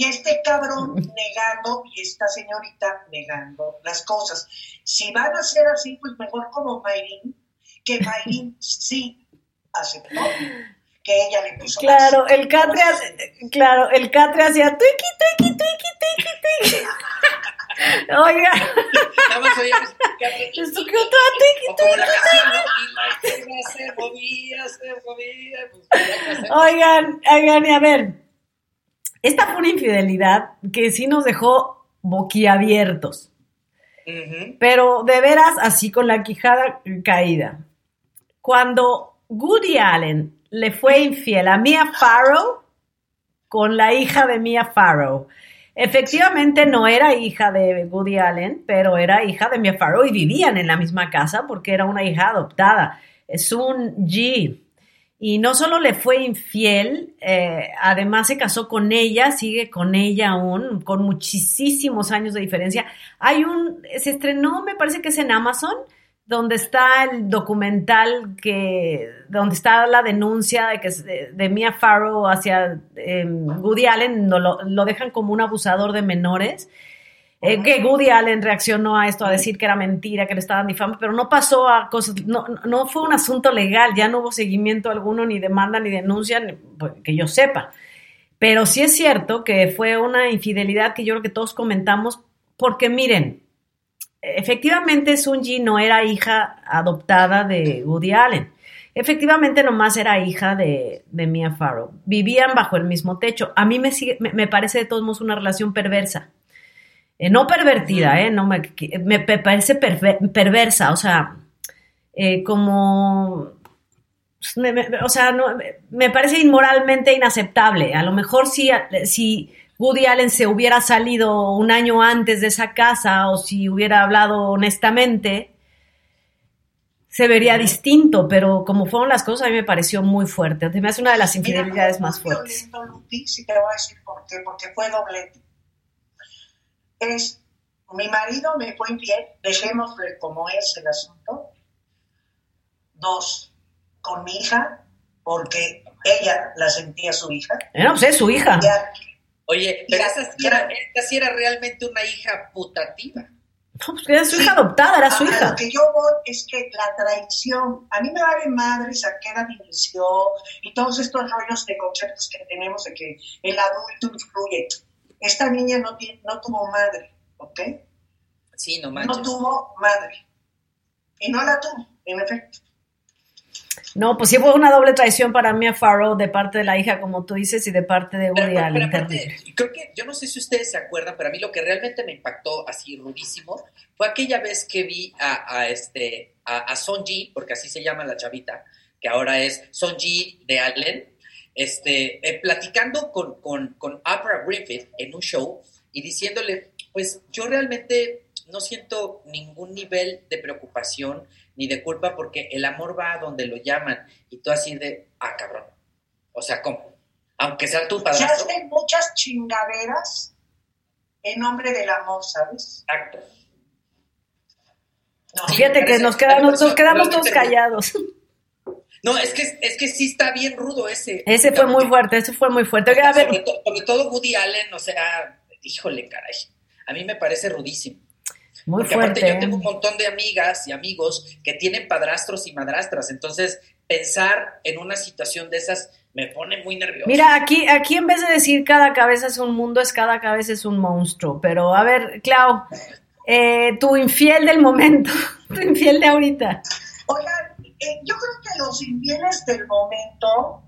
Y este cabrón negando y esta señorita negando las cosas. Si van a ser así, pues mejor como Mayrin, que Mayrin sí aceptó que ella le puso Claro, el Catre, hace- claro, el Catre hacía tuiki, tuiki, tuiki, tuiki, tuiki. Oiga, esto que otra ya que hacemos. Oigan, oigan, y a ver, esta fue una infidelidad que sí nos dejó boquiabiertos, pero de veras así con la quijada caída. Cuando Woody Allen le fue infiel a Mia Farrow con la hija de Mia Farrow. Efectivamente no era hija de Woody Allen, pero era hija de Mia Farrow y vivían en la misma casa porque era una hija adoptada. Es un G. Y no solo le fue infiel, eh, además se casó con ella, sigue con ella aún, con muchísimos años de diferencia. Hay un, se estrenó, me parece que es en Amazon, donde está el documental que, donde está la denuncia de que de, de Mia Farrow hacia eh, Woody Allen, lo, lo dejan como un abusador de menores. Eh, que Woody Allen reaccionó a esto a decir que era mentira, que le estaban difamando, pero no pasó a cosas, no, no fue un asunto legal, ya no hubo seguimiento alguno, ni demanda, ni denuncia, ni- pues, que yo sepa. Pero sí es cierto que fue una infidelidad que yo creo que todos comentamos, porque miren, efectivamente Sunji no era hija adoptada de Woody Allen. Efectivamente, nomás era hija de, de Mia Farrow. Vivían bajo el mismo techo. A mí me, sigue- me, me parece de todos modos una relación perversa. Eh, no pervertida, ¿eh? No me, me, parece perver- perversa, o sea, eh, como... pues, me- me- o sea, no, me- parece inmoralmente inaceptable. A lo mejor si, si Woody Allen se hubiera salido un año antes de esa casa o si hubiera hablado honestamente, se vería distinto, pero como fueron las cosas, a mí me pareció muy fuerte. Me hace una de las infidelidades más fuertes. violento, Lupi, si te voy a decir por qué, porque fue doblete. Es, mi marido me fue infiel, dejémosle como es el asunto. Dos, con mi hija, porque ella la sentía su hija. Eh, no, pues es su hija. Ya, Oye, pero esa sí, era, esta sí era realmente una hija putativa. No, pues era su hija adoptada, era su hija. Lo que yo voy es que la traición, a mí me vale madres a qué edad inició y todos estos rollos de conceptos que tenemos de que el adulto influye. Esta niña no, tiene- no tuvo madre, ¿ok? Sí, no manches. No tuvo madre. Y no la tuvo, en efecto. No, pues sí fue una doble traición para Mia Farrow de parte de la hija, como tú dices, y de parte de Pero, Woody pero Allen. aparte, creo que, yo no sé si ustedes se acuerdan, pero a mí lo que realmente me impactó así rudísimo fue aquella vez que vi a, a este, a, a Sonji, porque así se llama la chavita, que ahora es Sonji de Allen, este, eh, platicando con, con, con Oprah Griffith en un show y diciéndole, pues yo realmente no siento ningún nivel de preocupación ni de culpa porque el amor va a donde lo llaman y tú así de, ah, cabrón. O sea, ¿cómo? Aunque sea tu Se padrastro. hacen muchas chingaderas en nombre del amor, ¿sabes? Exacto. No, Fíjate que nos quedamos, nos quedamos todos callados. No, es que, es que sí está bien rudo ese. Ese fue muy fuerte, ese fue muy fuerte. a ver. Sobre, sobre, todo Woody Allen, o sea, híjole, caray. A mí me parece rudísimo. Muy fuerte. yo tengo un montón de amigas y amigos que tienen padrastros y madrastras, entonces pensar en una situación de esas me pone muy nervioso. Mira, aquí, aquí en vez de decir cada cabeza es un mundo, es cada cabeza es un monstruo. Pero a ver, Clau, eh, tu infiel del momento, tu infiel de ahorita. Oigan, eh, yo creo que los infieles del momento,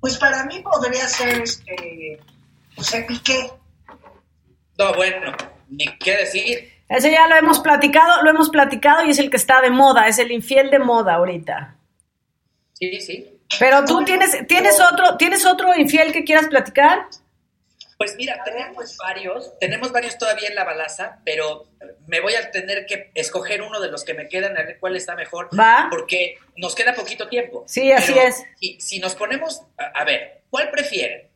pues para mí podría ser este, pues el Piqué. No, bueno, ni qué decir. Ese ya lo hemos platicado, lo hemos platicado y es el que está de moda, es el infiel de moda ahorita. Sí, sí. Pero tú tienes, tienes otro, ¿tienes otro infiel que quieras platicar? Pues mira, tenemos varios, tenemos varios todavía en la balaza, pero me voy a tener que escoger uno de los que me quedan a ver cuál está mejor, ¿Va? porque nos queda poquito tiempo. Sí, así es. Y si nos ponemos, a, ver, ¿cuál prefieren?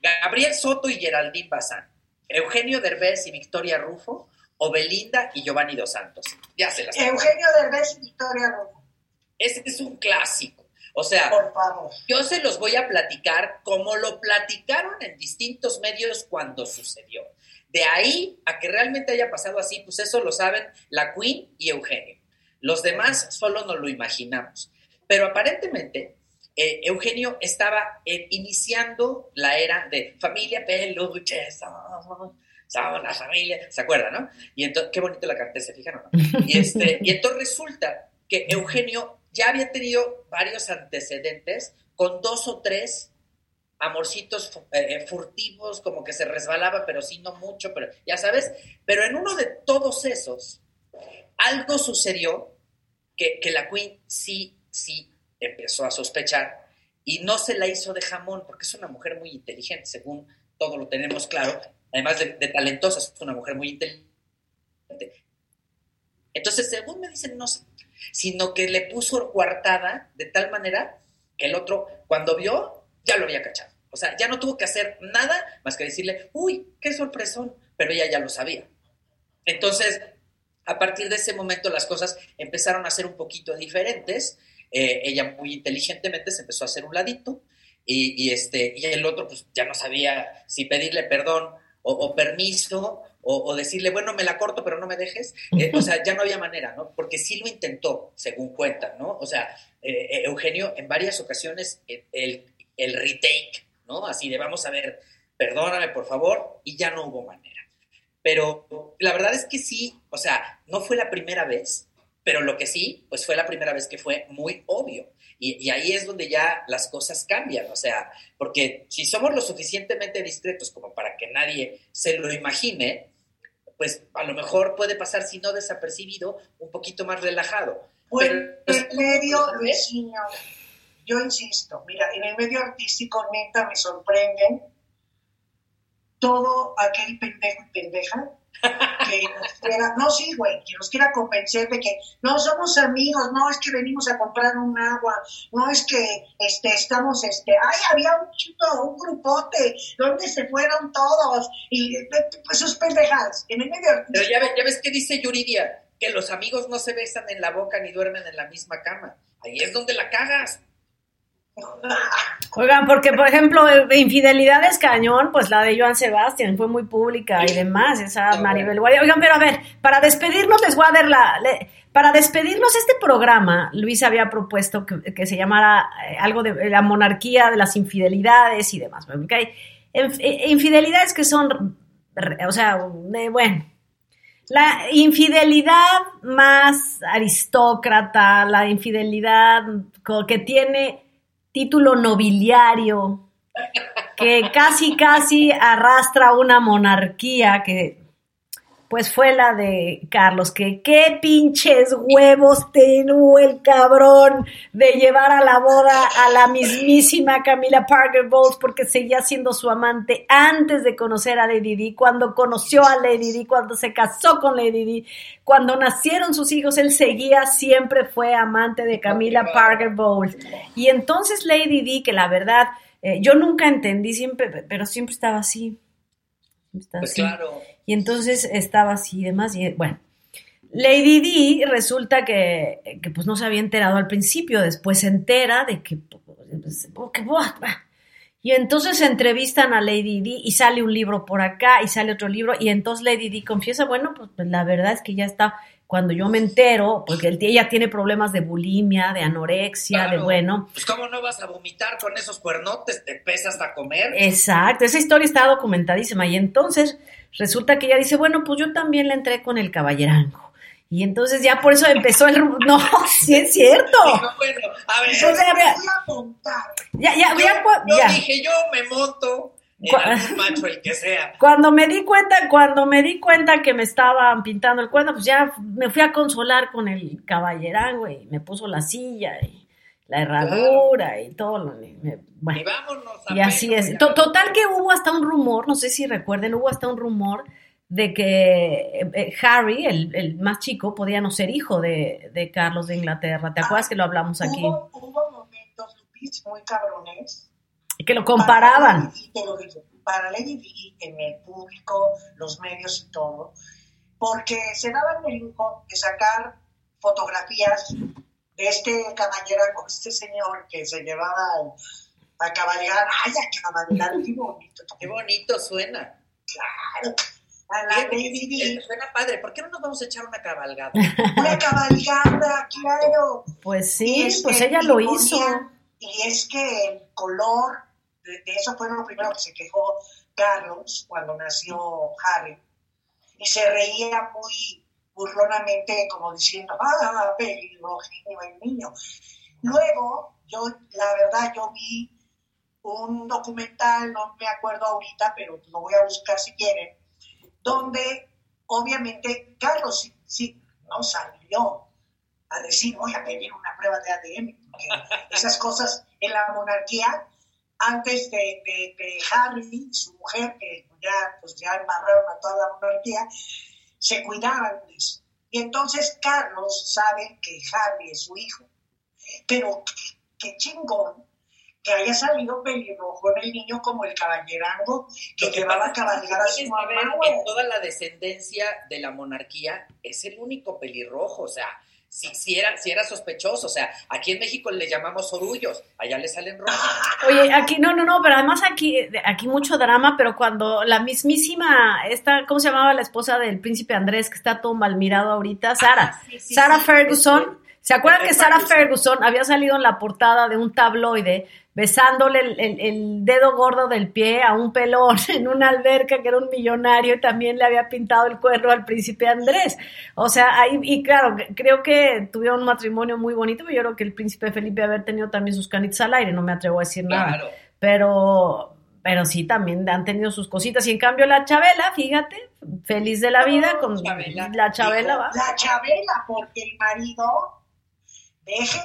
Gabriel Soto y Geraldine Bazán. Eugenio Derbez y Victoria Rufo o Belinda y Giovanni Dos Santos. Ya se las Eugenio Derbez y Victoria Rufo. Ese es un clásico. O sea, Por favor. yo se los voy a platicar como lo platicaron en distintos medios cuando sucedió. De ahí a que realmente haya pasado así, pues eso lo saben la Queen y Eugenio. Los demás solo nos lo imaginamos. Pero aparentemente eh, Eugenio estaba eh, iniciando la era de familia peluche, somos, somos la familia, ¿se acuerdan, no? Y entonces, qué bonito la canté, ¿se fijan o no? Y, este, y entonces resulta que Eugenio ya había tenido varios antecedentes con dos o tres amorcitos eh, furtivos, como que se resbalaba, pero sí no mucho, pero ya sabes, pero en uno de todos esos, algo sucedió que, que la Queen sí, sí empezó a sospechar y no se la hizo de jamón, porque es una mujer muy inteligente, según todo lo tenemos claro, además de, talentosa, es una mujer muy inteligente. Entonces, según me dicen, no sé, sino que le puso coartada de tal manera que el otro, cuando vio, ya lo había cachado. O sea, ya no tuvo que hacer nada más que decirle, uy, qué sorpresón, pero ella ya lo sabía. Entonces, a partir de ese momento las cosas empezaron a ser un poquito diferentes eh, ella muy inteligentemente se empezó a hacer un ladito y, este, y el otro pues ya no sabía si pedirle perdón o, permiso o, decirle, bueno, me la corto, pero no me dejes. Eh, o sea, ya no había manera, ¿no? Porque sí lo intentó, según cuentan, ¿no? O sea, eh, Eugenio en varias ocasiones el, el retake, ¿no? Así de, vamos a ver, perdóname, por favor, y ya no hubo manera. Pero la verdad es que sí, o sea, no fue la primera vez, pero lo que sí, pues fue la primera vez que fue muy obvio. Y, ahí es donde ya las cosas cambian, o sea, porque si somos lo suficientemente discretos como para que nadie se lo imagine, pues a lo mejor puede pasar, si no desapercibido, un poquito más relajado. Pues en el medio, Luisinho, yo insisto, mira, en el medio artístico neta me sorprenden todo aquel pendejo y pendeja que nos no, sí, güey, que nos quiera convencer de que no somos amigos, no es que venimos a comprar un agua, no es que este, estamos, este, ay, había un chico, un grupote, ¿dónde se fueron todos? Y pues sus pendejadas, en el medio. Pero ya, ya ves que dice Yuridia, que los amigos no se besan en la boca ni duermen en la misma cama. Ahí es donde la cagas. Oigan, porque por ejemplo, Infidelidades Cañón, pues la de Joan Sebastián fue muy pública y demás, esa Maribel Guardia. Oigan, pero a ver, para despedirnos les voy a dar la... para despedirnos este programa, Luis había propuesto que, se llamara eh, algo de la monarquía de las infidelidades y demás. ¿okay? Eh, infidelidades que son, o sea, bueno, la infidelidad más aristócrata, la infidelidad que tiene título nobiliario que casi, casi arrastra una monarquía que pues fue la de Carlos, que qué pinches huevos tenía el cabrón de llevar a la boda a la mismísima Camila Parker Bowles porque seguía siendo su amante antes de conocer a Lady Di, cuando conoció a Lady Di, cuando se casó con Lady Di, cuando nacieron sus hijos, él seguía, siempre fue amante de Camila Parker Bowles. Y entonces Lady Di, que la verdad, eh, yo nunca entendí siempre, pero siempre estaba así Está Pues así. claro. Y entonces estaba así y demás. Y bueno, Lady D resulta que, pues no se había enterado al principio, después se entera de que. pues, oh, bah. y entonces entrevistan a Lady D y sale un libro por acá y sale otro libro. Y entonces Lady D confiesa: bueno, pues, pues, la verdad es que ya está. Cuando yo me entero, porque el- ella tiene problemas de bulimia, de anorexia, de bueno. Pues cómo no vas a vomitar con esos cuernotes, te pesas a comer. Exacto, esa historia está documentadísima. Y entonces resulta que ella dice, bueno, pues yo también le entré con el caballerango. Y entonces ya por eso empezó el... No, sí es cierto. Digo, bueno, a ver, Voy a montar. ya, ya, yo, ya, cu- yo ya. dije, yo me monto en Cu- algún macho, el que sea. Cuando me di cuenta, cuando me di cuenta que me estaban pintando el cuerno, pues ya me fui a consolar con el caballerango y me puso la silla y la herradura y todo. lo- me- bueno. Y vámonos a Y así es. Total que hubo hasta un rumor, no sé si recuerden, hubo hasta un rumor de que eh, eh, Harry, el, el más chico, podía no ser hijo de, de Carlos de Inglaterra. ¿Te acuerdas que lo hablamos aquí? Hubo, hubo momentos, Lupis, muy cabrones. Que lo comparaban. Para para Lady en el público, los medios y todo, porque se daban el lujo de sacar fotografías de este caballero, este señor que se llevaba a, a cabalgar, ay, a cabalgar, qué bonito, Qué bonito suena. claro, a la Lady Di, eh, Suena padre. ¿Por qué no nos vamos a echar una cabalgada? una cabalgada, claro. Pues Y sí, este, pues ella y lo ponía- hizo. Y es que el color, de, de eso fue lo primero que se quejó Carlos cuando nació Harry. Y se reía muy burlonamente, como diciendo, ah, pelirrojinho el niño. Luego, yo, la verdad, yo vi un documental, no me acuerdo ahorita, pero lo voy a buscar si quieren, donde obviamente Carlos sí, sí no salió a decir voy a pedir una prueba de ADN, porque esas cosas en la monarquía, antes de, de- de Harry y su mujer, que ya, pues ya embarraron a toda la monarquía, se cuidaban de eso. Y entonces Carlos sabe que Harry es su hijo. Pero qué, qué chingón que haya salido pelirrojo en el niño como el caballerango que que llevaba a cabalgar a su mamá. En toda la descendencia de la monarquía es el único pelirrojo, o sea, si, si, era, si era sospechoso, o sea, aquí en México le llamamos orullos, allá le salen rojos. Oye, aquí, no, no, no, pero además aquí, aquí mucho drama, pero cuando la mismísima, esta, ¿cómo se llamaba la esposa del príncipe Andrés, que está todo mal mirado ahorita? Sara. sí, sí, Sara sí, Ferguson. ¿Se acuerdan que Sara. Ferguson había salido en la portada de un tabloide besándole el, el- el dedo gordo del pie a un pelón en una alberca que era un millonario y también le había pintado el cuerno al príncipe Andrés? O sea, ahí, y claro, creo que tuvieron un matrimonio muy bonito, pero yo creo que el príncipe Felipe haber tenido también sus canitas al aire, no me atrevo a decir nada Claro. pero pero sí también han tenido sus cositas y en cambio la Chabela, fíjate, feliz de la vida con Chabela. la Chabela va. La Chabela, porque el marido deje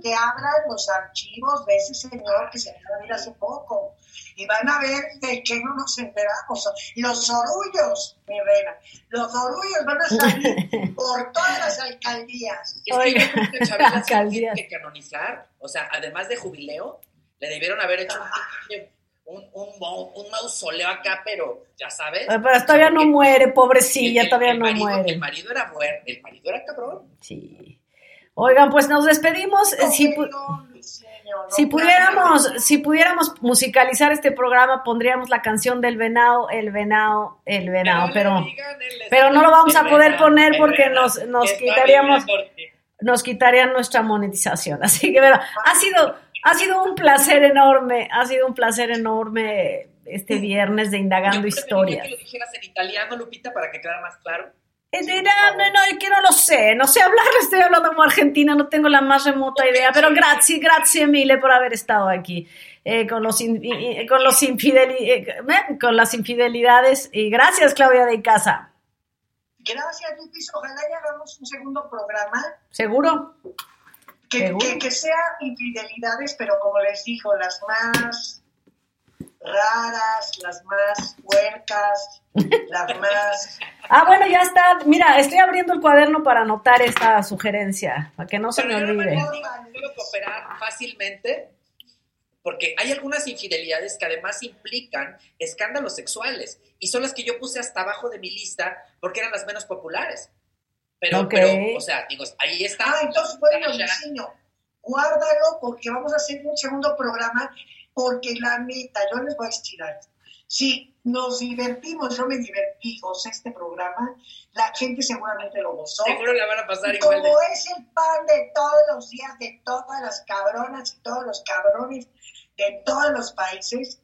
que abran los archivos de ese señor que se acaba de ir hace poco. Y van a ver de qué no nos enteramos. Los orullos, mi reina, los orullos van a salir por todas las alcaldías. Es que Oiga, yo creo que Chabela sí alcaldías. tiene que canonizar, o sea, además de jubileo, le debieron haber hecho un, un, un, mau- un mausoleo acá, pero ya sabes. Pero todavía no muere, pobrecilla, el- todavía el no marido- muere. El marido era muerto, el marido era cabrón. Sí. Oigan, pues nos despedimos. Eh, Si, pu- No, mi señor, no si puede pudiéramos, si pudiéramos musicalizar este programa, pondríamos la canción del venado, el venado, el venado, pero digan pero no lo vamos a poder venado, poner porque venado, nos- nos quitaríamos- nos quitarían nuestra monetización. Así que bueno, ha sido, ha sido un placer enorme, ha sido un placer enorme este viernes de Indagando Historias. que lo dijeras en italiano, Lupita, para que quedara más claro. De- no, no, que no lo sé, no sé hablar, estoy hablando como argentina, no tengo la más remota idea, pero gracias, gracias mille por haber estado aquí. eh, con, los in- con, los infideli- eh, eh, con las infidelidades y gracias Claudia de Casa, Gracias, Lupis. Ojalá y hagamos un segundo programa ¿seguro? que, Seguro. que, que sea infidelidades, pero como les digo, las más raras, las más puercas, las más... Ah, bueno, ya está, mira, estoy abriendo el cuaderno para anotar esta sugerencia, para que no se me Pero yo no me olvide. puedo puedo cooperar fácilmente porque hay algunas infidelidades que además implican escándalos sexuales y son las que yo puse hasta abajo de mi lista porque eran las menos populares. Pero, Ok. pero o sea, digo, ahí está. Ah, entonces, bueno, guárdalo porque vamos a hacer un segundo programa, porque la neta, yo les voy a decir algo. Si nos divertimos, yo me divertí, gocé este programa, la gente seguramente lo gozó. Seguro la van a pasar Y igual de... como es el pan de todos los días, de todas las cabronas y todos los cabrones de todos los países,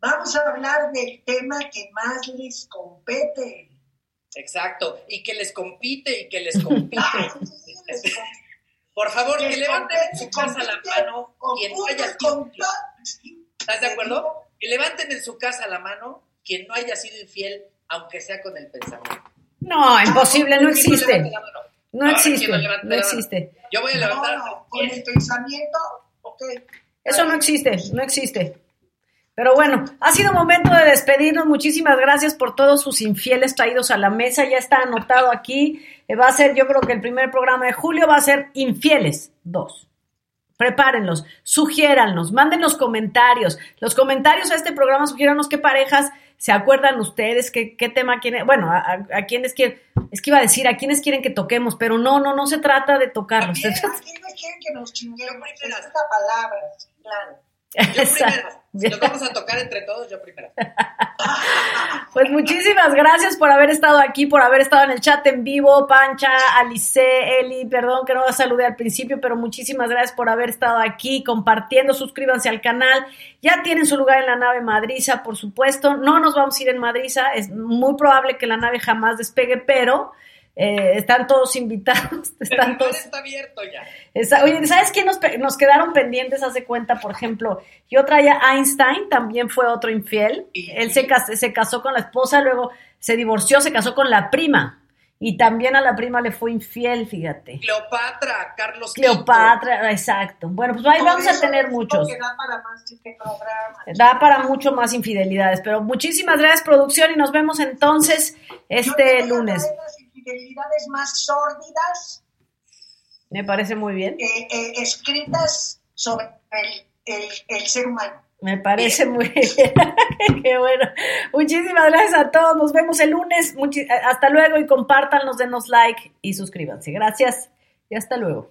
vamos a hablar del tema que más les compete. Exacto, y que les compite y que les compite. Ay, sí, les compete. Por favor, que levanten en su casa la mano con y con. ¿Estás de acuerdo? Que levanten en su casa la mano quien no haya sido infiel, aunque sea con el pensamiento. No, imposible, no ¿Quién existe. No existe, ¿quién no existe. Yo voy a levantar. No, no, con el pensamiento, ok. Eso no existe, no existe. Pero bueno, ha sido momento de despedirnos. Muchísimas gracias por todos sus infieles traídos a la mesa. Ya está anotado aquí. Eh, Va a ser, yo creo que el primer programa de julio va a ser Infieles 2. Prepárenlos, sugiéranlos, mándenos comentarios. Los comentarios a este programa, sugiéranos qué parejas se acuerdan ustedes, qué, qué tema quieren, bueno, a, a, a quienes quieren, es que iba a decir a quienes quieren que toquemos, pero no, no, no se trata de tocarlos. ¿A quiénes quieren que nos chinguemos? Yo Esa primero. es la palabra, sí, claro. Yo Exacto. primero. Si nos vamos a tocar entre todos, yo primero. Pues muchísimas gracias por haber estado aquí, por haber estado en el chat en vivo, Pancha, Alice, Eli, perdón que no la saludé al principio, pero muchísimas gracias por haber estado aquí compartiendo, suscríbanse al canal, ya tienen su lugar en la nave Madriza, por supuesto, no nos vamos a ir en Madriza, es muy probable que la nave jamás despegue, pero eh, están todos invitados, El están todos... está abierto ya. Oye, ¿sabes qué nos, nos quedaron pendientes? Hace cuenta, por ejemplo, yo traía Einstein, también fue otro infiel. Él se, se casó con la esposa, luego se divorció, se casó con la prima. Y también a la prima le fue infiel, fíjate. Cleopatra, Carlos. Cleopatra, exacto. Bueno, pues ahí Por vamos a tener muchos. da para más este programa. Da para mucho más infidelidades, pero muchísimas gracias, producción, y nos vemos entonces este lunes. Más sórdidas Me parece muy bien. eh, eh, escritas sobre el, el, el ser humano. Me parece muy bien. Qué bueno. Muchísimas gracias a todos. Nos vemos el lunes. Muchi- hasta luego y compártanos, denos like y suscríbanse. Gracias y hasta luego.